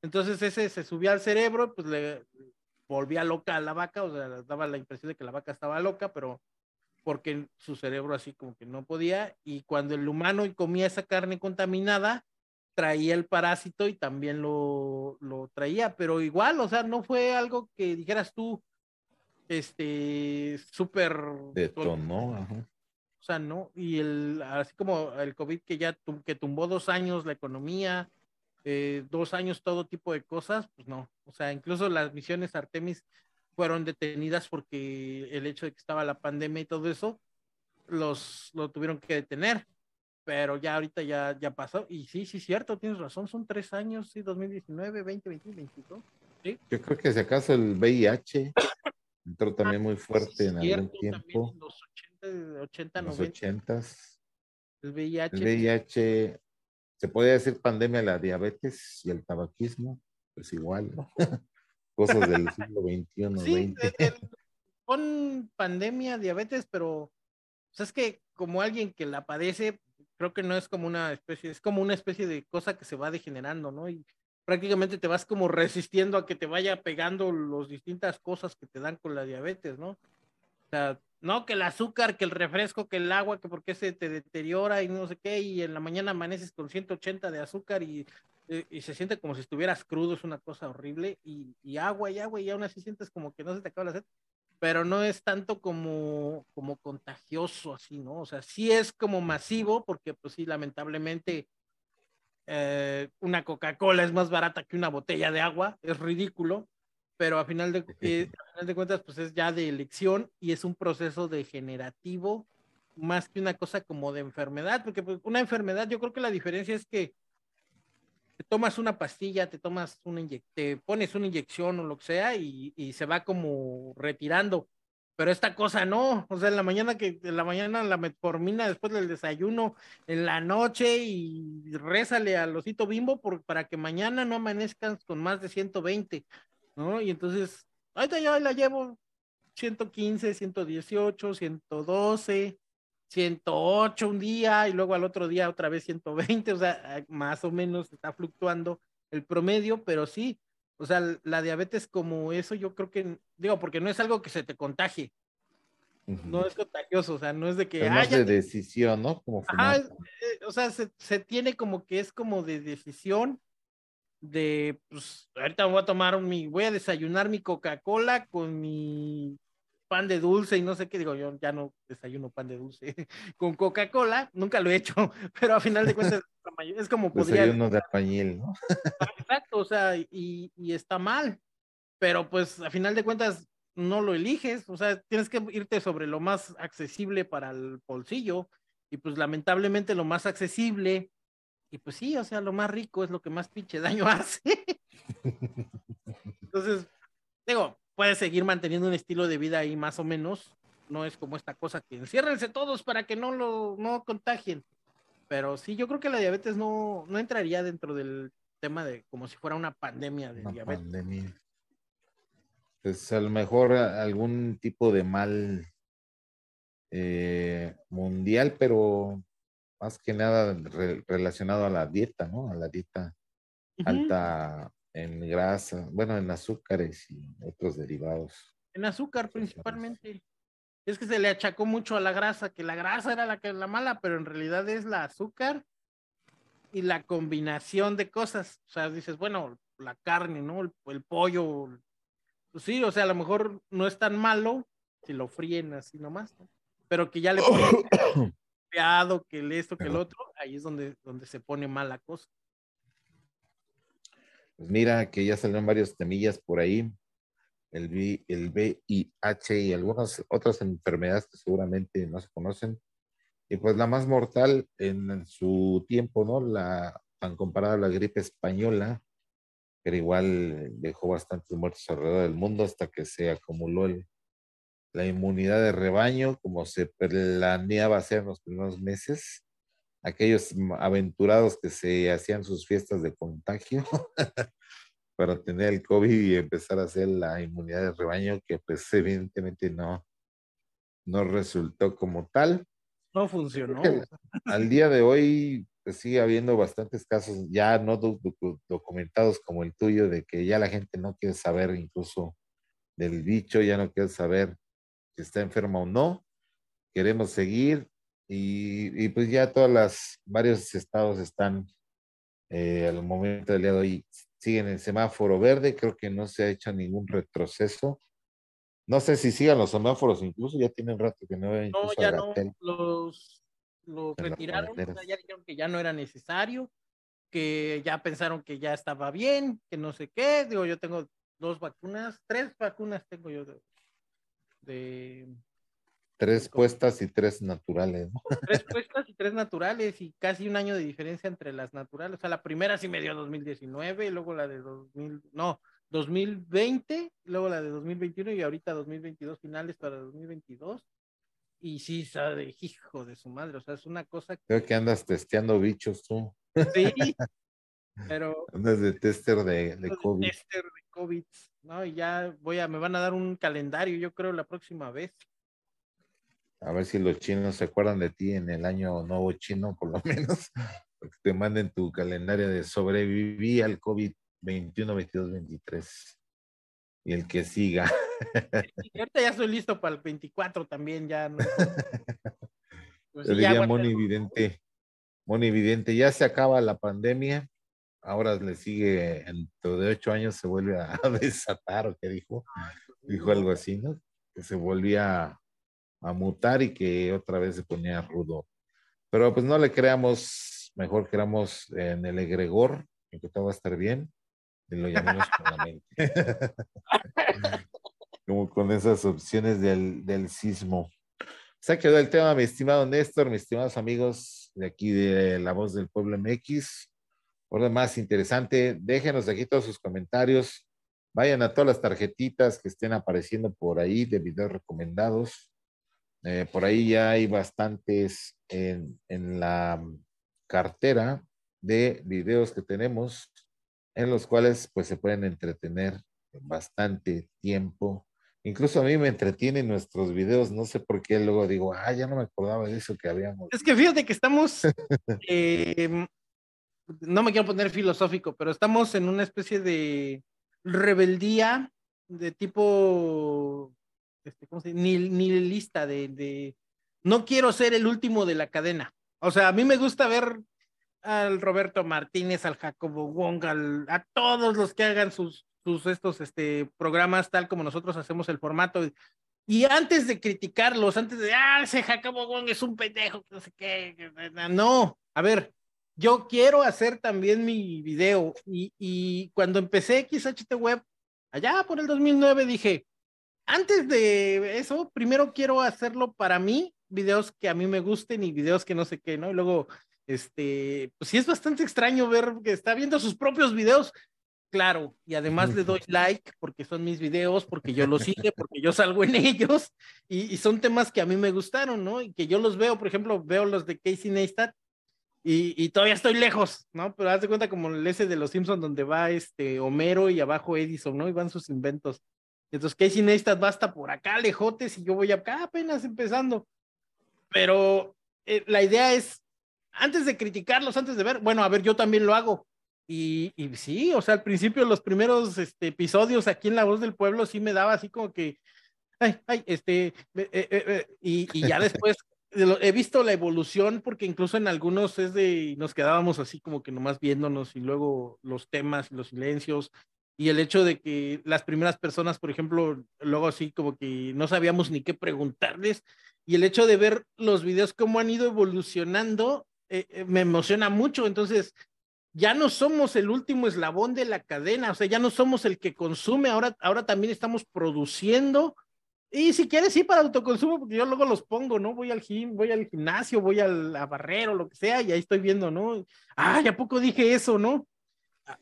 Entonces ese se subía al cerebro, pues le volvía loca a la vaca, o sea, daba la impresión de que la vaca estaba loca, pero porque su cerebro así como que no podía, y cuando el humano comía esa carne contaminada, traía el parásito y también lo, lo traía, pero igual, o sea, no fue algo que dijeras tú, este, súper... Detonó, ajá. O sea, no, y el, así como el COVID que ya que tumbó dos años la economía, eh, dos años todo tipo de cosas, pues no, o sea, incluso las misiones Artemis fueron detenidas porque el hecho de que estaba la pandemia y todo eso, los lo tuvieron que detener pero ya ahorita ya, ya pasó. Y sí, sí, cierto, tienes razón, son tres años, sí, 2019, 20, 2022. ¿sí? Yo creo que si acaso el VIH entró también muy fuerte en algún tiempo. En los 80, 80 en los 90. El VIH. El VIH, se podría decir pandemia la diabetes y el tabaquismo, pues igual, ¿no? Cosas del siglo XXI, sí, Con pandemia, diabetes, pero pues es que como alguien que la padece, creo que no es como una especie, es como una especie de cosa que se va degenerando, ¿no? Y prácticamente te vas como resistiendo a que te vaya pegando las distintas cosas que te dan con la diabetes, ¿no? O sea, no, que el azúcar, que el refresco, que el agua, que porque se te deteriora y no sé qué, y en la mañana amaneces con 180 de azúcar y, eh, y se siente como si estuvieras crudo, es una cosa horrible, y, y, agua y agua, y aún así sientes como que no se te acaba la sed, pero no es tanto como, como contagioso así, ¿no? O sea, sí es como masivo, porque pues sí, lamentablemente eh, una Coca-Cola es más barata que una botella de agua, es ridículo, pero a final, de, eh, a final de cuentas, pues es ya de elección y es un proceso degenerativo más que una cosa como de enfermedad, porque pues, una enfermedad, yo creo que la diferencia es que te tomas una pastilla, te tomas una te pones una inyección o lo que sea y, y, se va como retirando. Pero esta cosa no, o sea, en la mañana que en la mañana la metformina después del desayuno, en la noche y rézale al osito bimbo por, para que mañana no amanezcas con más de 120. ¿No? Y entonces, ahorita yo la llevo 115, 118, 112, 108 un día y luego al otro día otra vez 120, o sea, más o menos está fluctuando el promedio, pero sí, o sea, la diabetes como eso yo creo que, digo, porque no es algo que se te contagie, no es contagioso, o sea, no es de que... Es más de decisión, ¿no? Como Ajá, eh, o sea, se, se, tiene como que es como de decisión de, pues, ahorita voy a tomar mi, voy a desayunar mi Coca-Cola con mi pan de dulce y no sé qué, digo, yo ya no desayuno pan de dulce con Coca-Cola, nunca lo he hecho, pero a final de cuentas es como podría... Desayuno de albañil, ¿no? Exacto, o sea, y, y está mal, pero pues a final de cuentas no lo eliges, o sea, tienes que irte sobre lo más accesible para el bolsillo, y pues lamentablemente lo más accesible y pues sí, o sea, lo más rico es lo que más pinche daño hace. Entonces, digo, puedes seguir manteniendo un estilo de vida ahí más o menos. No es como esta cosa que enciérrense todos para que no lo no contagien. Pero sí, yo creo que la diabetes no, no entraría dentro del tema de como si fuera una pandemia de diabetes. Pandemia. Pues a lo mejor algún tipo de mal eh, mundial, pero más que nada relacionado a la dieta, ¿no? A la dieta alta en grasa, bueno, en azúcares y otros derivados. En azúcar principalmente. Es que se le achacó mucho a la grasa, que la grasa era la que la mala, pero en realidad es la azúcar y la combinación de cosas. O sea, dices, bueno, la carne, ¿no? El, pollo. Pues sí, o sea, a lo mejor no es tan malo si lo fríen así nomás, ¿no? Pero que ya le ponen que el esto, que el otro, ahí es donde, donde se pone mal la cosa. Pues mira que ya salieron varios temillas por ahí, el, el VIH y algunas otras enfermedades que seguramente no se conocen. Y pues la más mortal en su tiempo, ¿no? La tan comparada a la gripe española, pero igual dejó bastantes muertos alrededor del mundo hasta que se acumuló el, la inmunidad de rebaño, como se planeaba hacer en los primeros meses. Aquellos aventurados que se hacían sus fiestas de contagio para tener el COVID y empezar a hacer la inmunidad de rebaño, que pues evidentemente no, no resultó como tal. No funcionó. Al día de hoy pues, sigue habiendo bastantes casos ya no documentados como el tuyo, de que ya la gente no quiere saber incluso del bicho, ya no quiere saber si está enferma o no. Queremos seguir y, pues ya todas las, varios estados están eh, al momento del día de hoy, siguen en semáforo verde, creo que no se ha hecho ningún retroceso. No sé si sigan los semáforos, incluso ya tienen rato que no No, ya no, los, retiraron, ya dijeron que ya no era necesario, que ya pensaron que ya estaba bien, que no sé qué. Digo, yo tengo dos vacunas, tres vacunas tengo yo de... Tres puestas y tres naturales, ¿no? Tres puestas y tres naturales y casi un año de diferencia entre las naturales. O sea, la primera sí me dio 2019, y luego la de 2000, no, 2020, luego la de 2021 y ahorita 2022 finales para 2022. Y sí, sabe, hijo de su madre, o sea, es una cosa que... Creo que andas testeando bichos tú. Sí, pero... Andas de tester de, de COVID. Tester de COVID. ¿No? Y ya voy a, me van a dar un calendario, yo creo, la próxima vez. A ver si los chinos se acuerdan de ti en el año nuevo chino, por lo menos, porque te manden tu calendario de sobreviví al COVID 21, 22, 23. y el que siga. ahorita ya estoy listo para el 24 también, ya. No, pues diría Moni Evidente, Moni Evidente, ya se acaba la pandemia, ahora le sigue, dentro de ocho años se vuelve a, desatar, o qué dijo, dijo algo así, ¿no? Que se volvía a mutar y que otra vez se ponía rudo. Pero pues no le creamos, mejor creamos en el egregor, en que todo va a estar bien, y lo llamemos con la mente. Como con esas opciones del, del sismo. Se ha quedado el tema, mi estimado Néstor, mis estimados amigos de aquí de La Voz del Pueblo MX. Por lo más interesante, déjenos aquí todos sus comentarios. Vayan a todas las tarjetitas que estén apareciendo por ahí de videos recomendados. Eh, por ahí ya hay bastantes en, en la cartera de videos que tenemos en los cuales pues se pueden entretener bastante tiempo. Incluso a mí me entretienen nuestros videos, no sé por qué luego digo, ah, ya no me acordaba de eso que habíamos. Es que fíjate que estamos, em, no me quiero poner filosófico, pero estamos en una especie de rebeldía de tipo, este, ¿cómo de, no quiero ser el último de la cadena. O sea, a mí me gusta ver al Roberto Martínez, al Jacobo Wong, a todos los que hagan sus, sus estos este, programas tal como nosotros hacemos el formato. Y antes de criticarlos, antes de, ah, ese Jacobo Wong es un pendejo, no sé qué, no, a ver, yo quiero hacer también mi video y, y cuando empecé XHT Web, allá por el 2009, dije, antes de eso, primero quiero hacerlo para mí, videos que a mí me gusten y videos que no sé qué, ¿no? Y luego este, pues sí es bastante extraño ver que está viendo sus propios videos, claro, y además le doy like porque son mis videos, porque yo los sigo, porque yo salgo en ellos, y, son temas que a mí me gustaron, ¿no? Y que yo los veo, por ejemplo, veo los de Casey Neistat, y, y, todavía estoy lejos, ¿no? Pero haz de cuenta como el ese de los Simpsons donde va este Homero y abajo Edison, ¿no? Y van sus inventos. Entonces Casey Neistat va hasta por acá, lejotes, y yo voy acá apenas empezando. Pero eh, la idea es antes de criticarlos, antes de ver, bueno, a ver, yo también lo hago. Y, y sí, o sea, al principio los primeros este, episodios aquí en La Voz del Pueblo sí me daba así como que, ay, ay, este, eh, eh, eh, y, y, ya después he visto la evolución porque incluso en algunos es de, nos quedábamos así como que nomás viéndonos y luego los temas, los silencios y el hecho de que las primeras personas, por ejemplo, luego así como que no sabíamos ni qué preguntarles y el hecho de ver los videos cómo han ido evolucionando eh, eh, me emociona mucho. Entonces, ya no somos el último eslabón de la cadena, o sea, ya no somos el que consume, ahora, ahora también estamos produciendo. Y si quieres, sí, para autoconsumo, porque yo luego los pongo, ¿no? Voy al gym, voy al gimnasio, voy al a barrero, lo que sea, y ahí estoy viendo, ¿no? Ah, ¿a poco dije eso, no?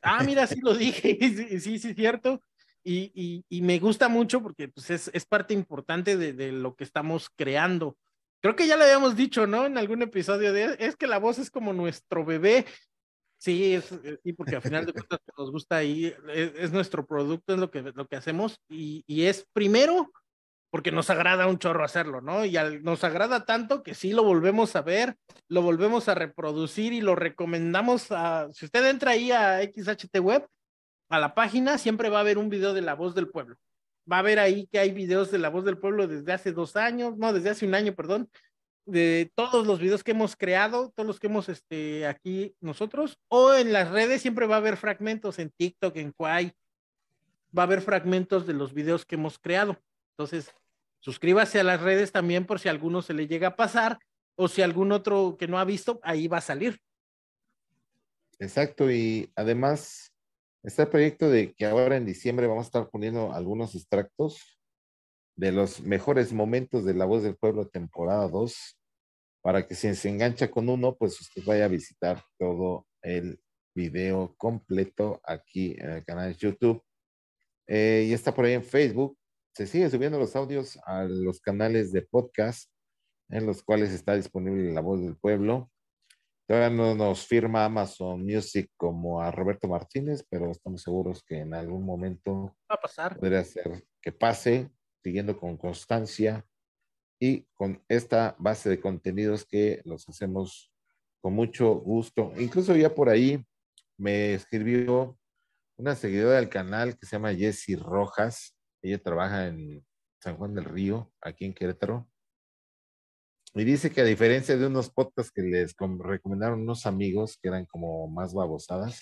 Ah, mira, sí lo dije, sí, sí, es cierto. Y, y, y, me gusta mucho porque pues, es, es parte importante de, de, lo que estamos creando. Creo que ya le habíamos dicho, ¿no? En algún episodio de es que la voz es como nuestro bebé. Sí, es, eh, sí, porque al final de cuentas nos gusta ahí, es, nuestro producto, es lo que, lo que hacemos y, y, es primero porque nos agrada un chorro hacerlo, ¿no? Y nos agrada tanto que sí lo volvemos a ver, lo volvemos a reproducir y lo recomendamos a, si usted entra ahí a XHT Web, a la página, siempre va a haber un video de la voz del pueblo va a ver ahí que hay videos de La Voz del Pueblo desde hace dos años, no, desde hace un año, perdón, de todos los videos que hemos creado, todos los que hemos este, aquí nosotros, o en las redes siempre va a haber fragmentos en TikTok, en Kwai, va a haber fragmentos de los videos que hemos creado. Entonces, suscríbase a las redes también por si a alguno se le llega a pasar o si algún otro que no ha visto, ahí va a salir. Exacto, y además Está el proyecto de que ahora en diciembre vamos a estar poniendo algunos extractos de los mejores momentos de La Voz del Pueblo temporada 2, para que si se engancha con uno, pues usted vaya a visitar todo el video completo aquí en el canal de YouTube. Eh, y está por ahí en Facebook. Se sigue subiendo los audios a los canales de podcast en los cuales está disponible La Voz del Pueblo. Todavía no nos firma Amazon Music como a Roberto Martínez, pero estamos seguros que en algún momento va a pasar. Podría ser que pase, siguiendo con constancia y con esta base de contenidos que los hacemos con mucho gusto. Incluso ya por ahí me escribió una seguidora del canal que se llama Jessie Rojas. Ella trabaja en San Juan del Río, aquí en Querétaro. Y dice que a diferencia de unos podcasts que les recomendaron unos amigos que eran como más babosadas,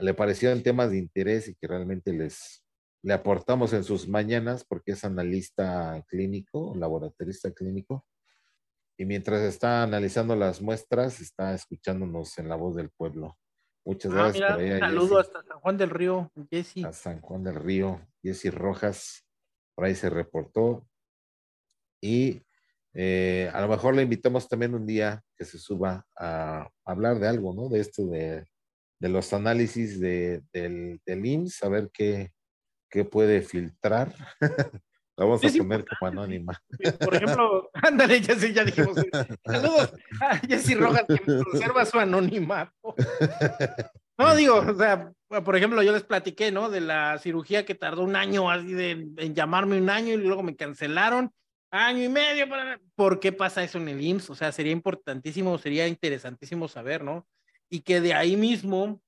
le parecieron temas de interés y que realmente les le aportamos en sus mañanas porque es analista clínico, laboratorista clínico. Y mientras está analizando las muestras, está escuchándonos en la voz del pueblo. Muchas ah, gracias por Un saludo hasta San Juan del Río, Jessy. A San Juan del Río, Jessy Rojas, por ahí se reportó. Y eh, a lo mejor le invitamos también un día que se suba a hablar de algo, ¿no? De esto de, los análisis de, del, del IMSS, a ver qué, qué puede filtrar. Vamos a poner como anónima. Por ejemplo, ándale, ya, sí, ya dijimos. Saludos a Jessy Rojas, que conserva su anonimato. No, digo, o sea, por ejemplo, yo les platiqué, ¿no? De la cirugía que tardó un año así de, en llamarme un año y luego me cancelaron año y medio. Para... ¿Por qué pasa eso en el IMSS? O sea, sería importantísimo, sería interesantísimo saber, ¿no? Y que de ahí mismo,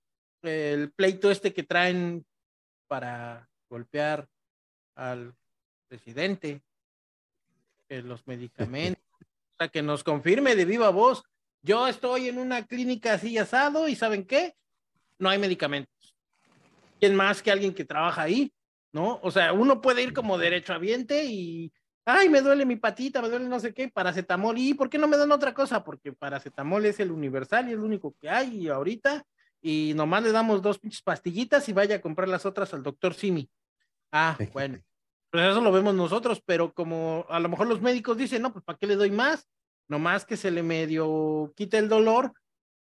el pleito este que traen para golpear al presidente, que los medicamentos, o sea, que nos confirme de viva voz, yo estoy en una clínica así asado y ¿saben qué? No hay medicamentos. ¿Quién más que alguien que trabaja ahí? ¿No? O sea, uno puede ir como derecho derechohabiente y, ay, me duele mi patita, me duele no sé qué, paracetamol. ¿Y por qué no me dan otra cosa? Porque paracetamol es el universal y es lo único que hay ahorita. Y nomás le damos dos pinches pastillitas y vaya a comprar las otras al doctor Simi. Ah, bueno. Pues eso lo vemos nosotros, pero como a lo mejor los médicos dicen, no, pues ¿para qué le doy más? Nomás que se le medio quite el dolor,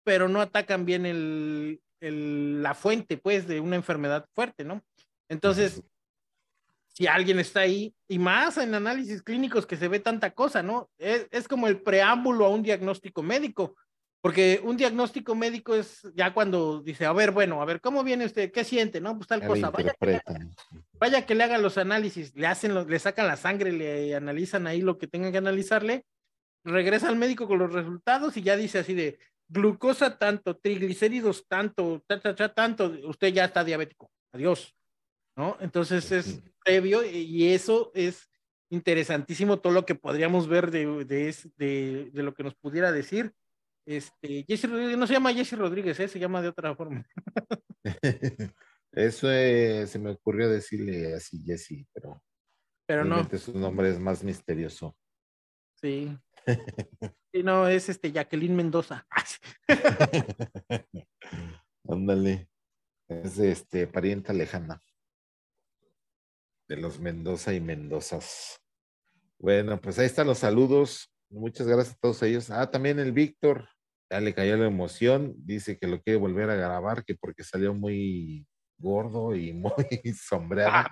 pero no atacan bien el, la fuente, pues, de una enfermedad fuerte, ¿no? Entonces, si alguien está ahí, y más en análisis clínicos que se ve tanta cosa, ¿no? Es, es como el preámbulo a un diagnóstico médico. Porque un diagnóstico médico es ya cuando dice, a ver, bueno, a ver, ¿cómo viene usted? ¿Qué siente? No, pues tal cosa. Vaya que, vaya que, le hagan los análisis, le hacen, le sacan la sangre, le analizan ahí lo que tengan que analizarle, regresa al médico con los resultados y ya dice así de glucosa tanto, triglicéridos tanto, tanto, usted ya está diabético. Adiós. ¿No? Entonces es previo y eso es interesantísimo todo lo que podríamos ver de, de, de lo que nos pudiera decir este, Jesse Rodríguez, no se llama Jesse Rodríguez, ¿eh? se llama de otra forma. Eso eh, se me ocurrió decirle así, Jesse, pero, pero no. Su nombre es más misterioso. Sí. sí, no, es este Jacqueline Mendoza. Ándale. Es este parienta lejana de los Mendoza y Mendozas. Bueno, pues ahí están los saludos. Muchas gracias a todos ellos. Ah, también el Víctor, ya le cayó la emoción, dice que lo quiere volver a grabar, que porque salió muy gordo y muy sombreado. Ah,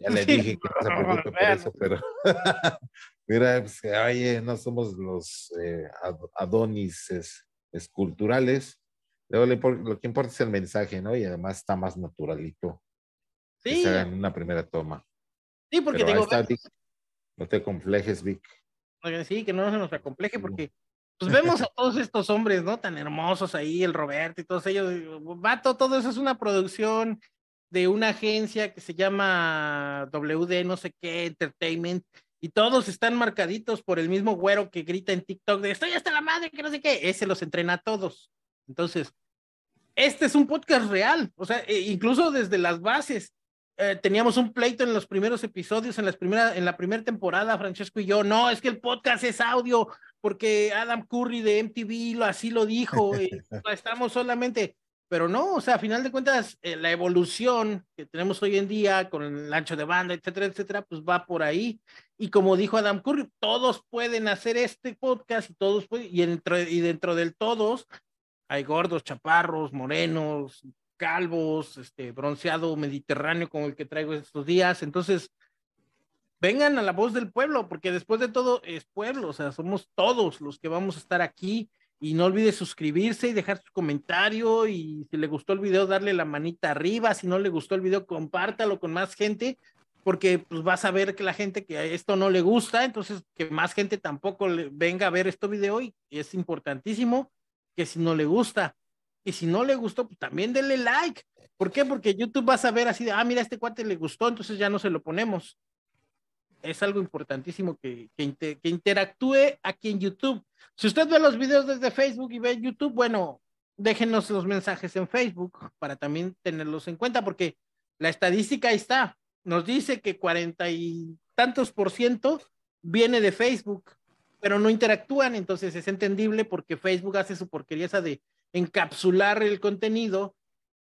ya le dije que no se preocupe por eso, pero mira, pues, oye, no somos los eh, adonis esculturales. Luego lo que importa es el mensaje, ¿no? Y además está más naturalito. Sí. Que en una primera toma. Sí, porque tengo. no te complejes, Vic. Sí, que no se nos acompleje porque pues vemos a todos estos hombres, ¿no? Tan hermosos ahí, el Roberto y todos ellos. Vato, todo eso es una producción de una agencia que se llama WD, no sé qué, Entertainment, y todos están marcaditos por el mismo güero que grita en TikTok de estoy hasta la madre, que no sé qué. Ese los entrena a todos. Entonces, este es un podcast real, o sea, e incluso desde las bases. Eh, teníamos un pleito en los primeros episodios, en, las primera, en la primera temporada, Francesco y yo, no, es que el podcast es audio, porque Adam Curry de MTV lo, así lo dijo, estamos solamente, pero no, o sea, a final de cuentas, eh, la evolución que tenemos hoy en día con el ancho de banda, etcétera, etcétera, pues va por ahí. Y como dijo Adam Curry, todos pueden hacer este podcast y todos pueden, y dentro, y dentro del todos hay gordos, chaparros, morenos, calvos, este, bronceado mediterráneo como el que traigo estos días. Entonces, vengan a la voz del pueblo, porque después de todo es pueblo, o sea, somos todos los que vamos a estar aquí. Y no olvide suscribirse y dejar su comentario. Y si le gustó el video, darle la manita arriba. Si no le gustó el video, compártalo con más gente, porque pues vas a ver que la gente que esto no le gusta, entonces que más gente tampoco le venga a ver este video y es importantísimo que si no le gusta y si no le gustó, pues también denle like. ¿Por qué? Porque YouTube vas a ver así de, ah, mira, este cuate le gustó, entonces ya no se lo ponemos. Es algo importantísimo que, que, que interactúe aquí en YouTube. Si usted ve los videos desde Facebook y ve YouTube, bueno, déjenos los mensajes en Facebook para también tenerlos en cuenta, porque la estadística ahí está. Nos dice que cuarenta y tantos por ciento viene de Facebook, pero no interactúan, entonces es entendible porque Facebook hace su porquería esa de encapsular el contenido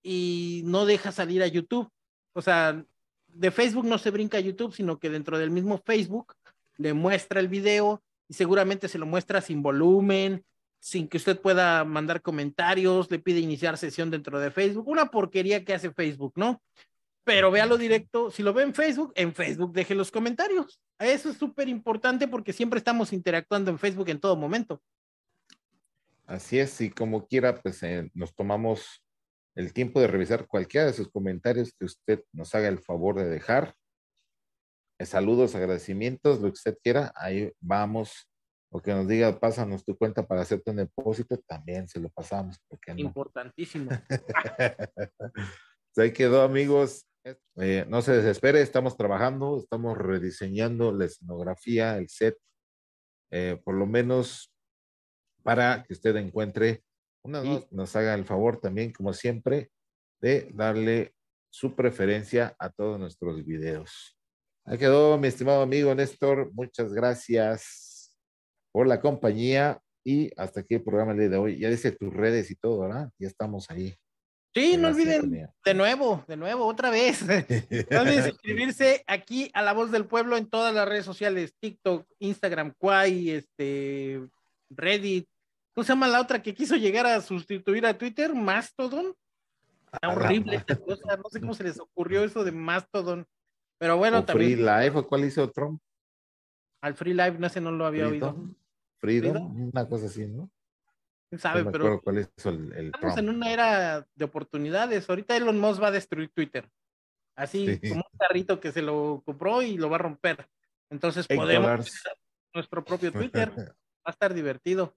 y no deja salir a YouTube. O sea, de Facebook no se brinca a YouTube, sino que dentro del mismo Facebook le muestra el video y seguramente se lo muestra sin volumen, sin que usted pueda mandar comentarios, le pide iniciar sesión dentro de Facebook. Una porquería que hace Facebook, ¿no? Pero véalo directo, si lo ve en Facebook, en Facebook deje los comentarios. Eso es súper importante porque siempre estamos interactuando en Facebook en todo momento. Así es, y como quiera, pues eh, nos tomamos el tiempo de revisar cualquiera de sus comentarios que usted nos haga el favor de dejar. Saludos, agradecimientos, lo que usted quiera, ahí vamos. O que nos diga, pásanos tu cuenta para hacerte un depósito, también se lo pasamos. no? Importantísimo. ahí quedó, amigos. Eh, no se desespere, estamos trabajando, estamos rediseñando la escenografía, el set, eh, por lo menos para que usted encuentre una, nos haga el favor también, como siempre, de darle su preferencia a todos nuestros videos. Ahí quedó, mi estimado amigo Néstor. Muchas gracias por la compañía y hasta aquí el programa de hoy. Ya dice tus redes y todo, ¿verdad? Ya estamos ahí. Sí, no olviden de nuevo, de nuevo, otra vez. no olviden suscribirse aquí a La Voz del Pueblo en todas las redes sociales, TikTok, Instagram, Quay, este, Reddit, ¿Cómo se llama la otra que quiso llegar a sustituir a Twitter? Mastodon. Está horrible esta cosa. No sé cómo se les ocurrió eso de Mastodon. Pero bueno, también. Free Live, ¿o cuál hizo Trump? Al Free Live, no sé, no lo había oído. Freedom, una cosa así, ¿no? ¿Quién sabe? No pero. ¿Cuál es el, estamos en una era de oportunidades. Ahorita Elon Musk va a destruir Twitter. Así como un carrito que se lo compró y lo va a romper. Entonces podemos nuestro propio Twitter. Va a estar divertido.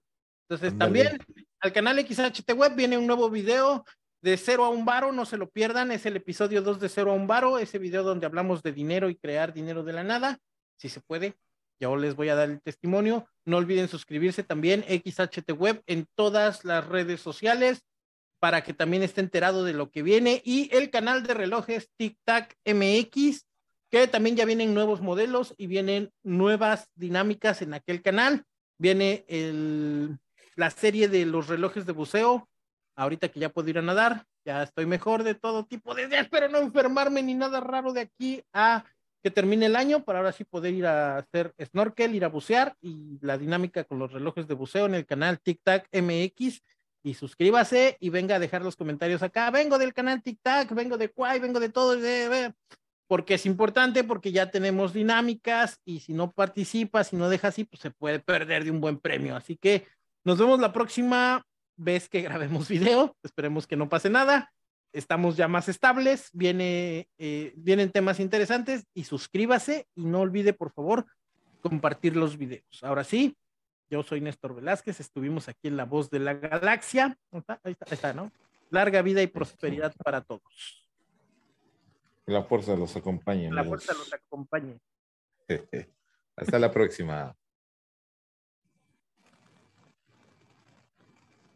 Entonces, también al canal XHT Web viene un nuevo video de cero a un varo, no se lo pierdan, es el episodio 2 de cero a un varo, ese video donde hablamos de dinero y crear dinero de la nada, si se puede, ya les voy a dar el testimonio. No olviden suscribirse también XHT Web en todas las redes sociales para que también esté enterado de lo que viene y el canal de relojes Tic Tac MX, que también ya vienen nuevos modelos y vienen nuevas dinámicas en aquel canal. Viene el la serie de los relojes de buceo, ahorita que ya puedo ir a nadar, ya estoy mejor de todo tipo de días, espero no enfermarme ni nada raro de aquí a que termine el año para ahora sí poder ir a hacer snorkel, ir a bucear y la dinámica con los relojes de buceo en el canal Tic Tac MX y suscríbase y venga a dejar los comentarios acá. Vengo del canal Tic Tac, vengo de Quay, vengo de todo, porque es importante, porque ya tenemos dinámicas y si no participa, si no deja así, pues se puede perder de un buen premio. Así que nos vemos la próxima vez que grabemos video. Esperemos que no pase nada. Estamos ya más estables. Viene, eh, vienen temas interesantes y suscríbase y no olvide, por favor, compartir los videos. Ahora sí, yo soy Néstor Velázquez. Estuvimos aquí en La Voz de la Galaxia. Ahí está, ahí está ¿no? Larga vida y prosperidad para todos. La fuerza los acompañe. La fuerza los acompañe. Hasta la próxima.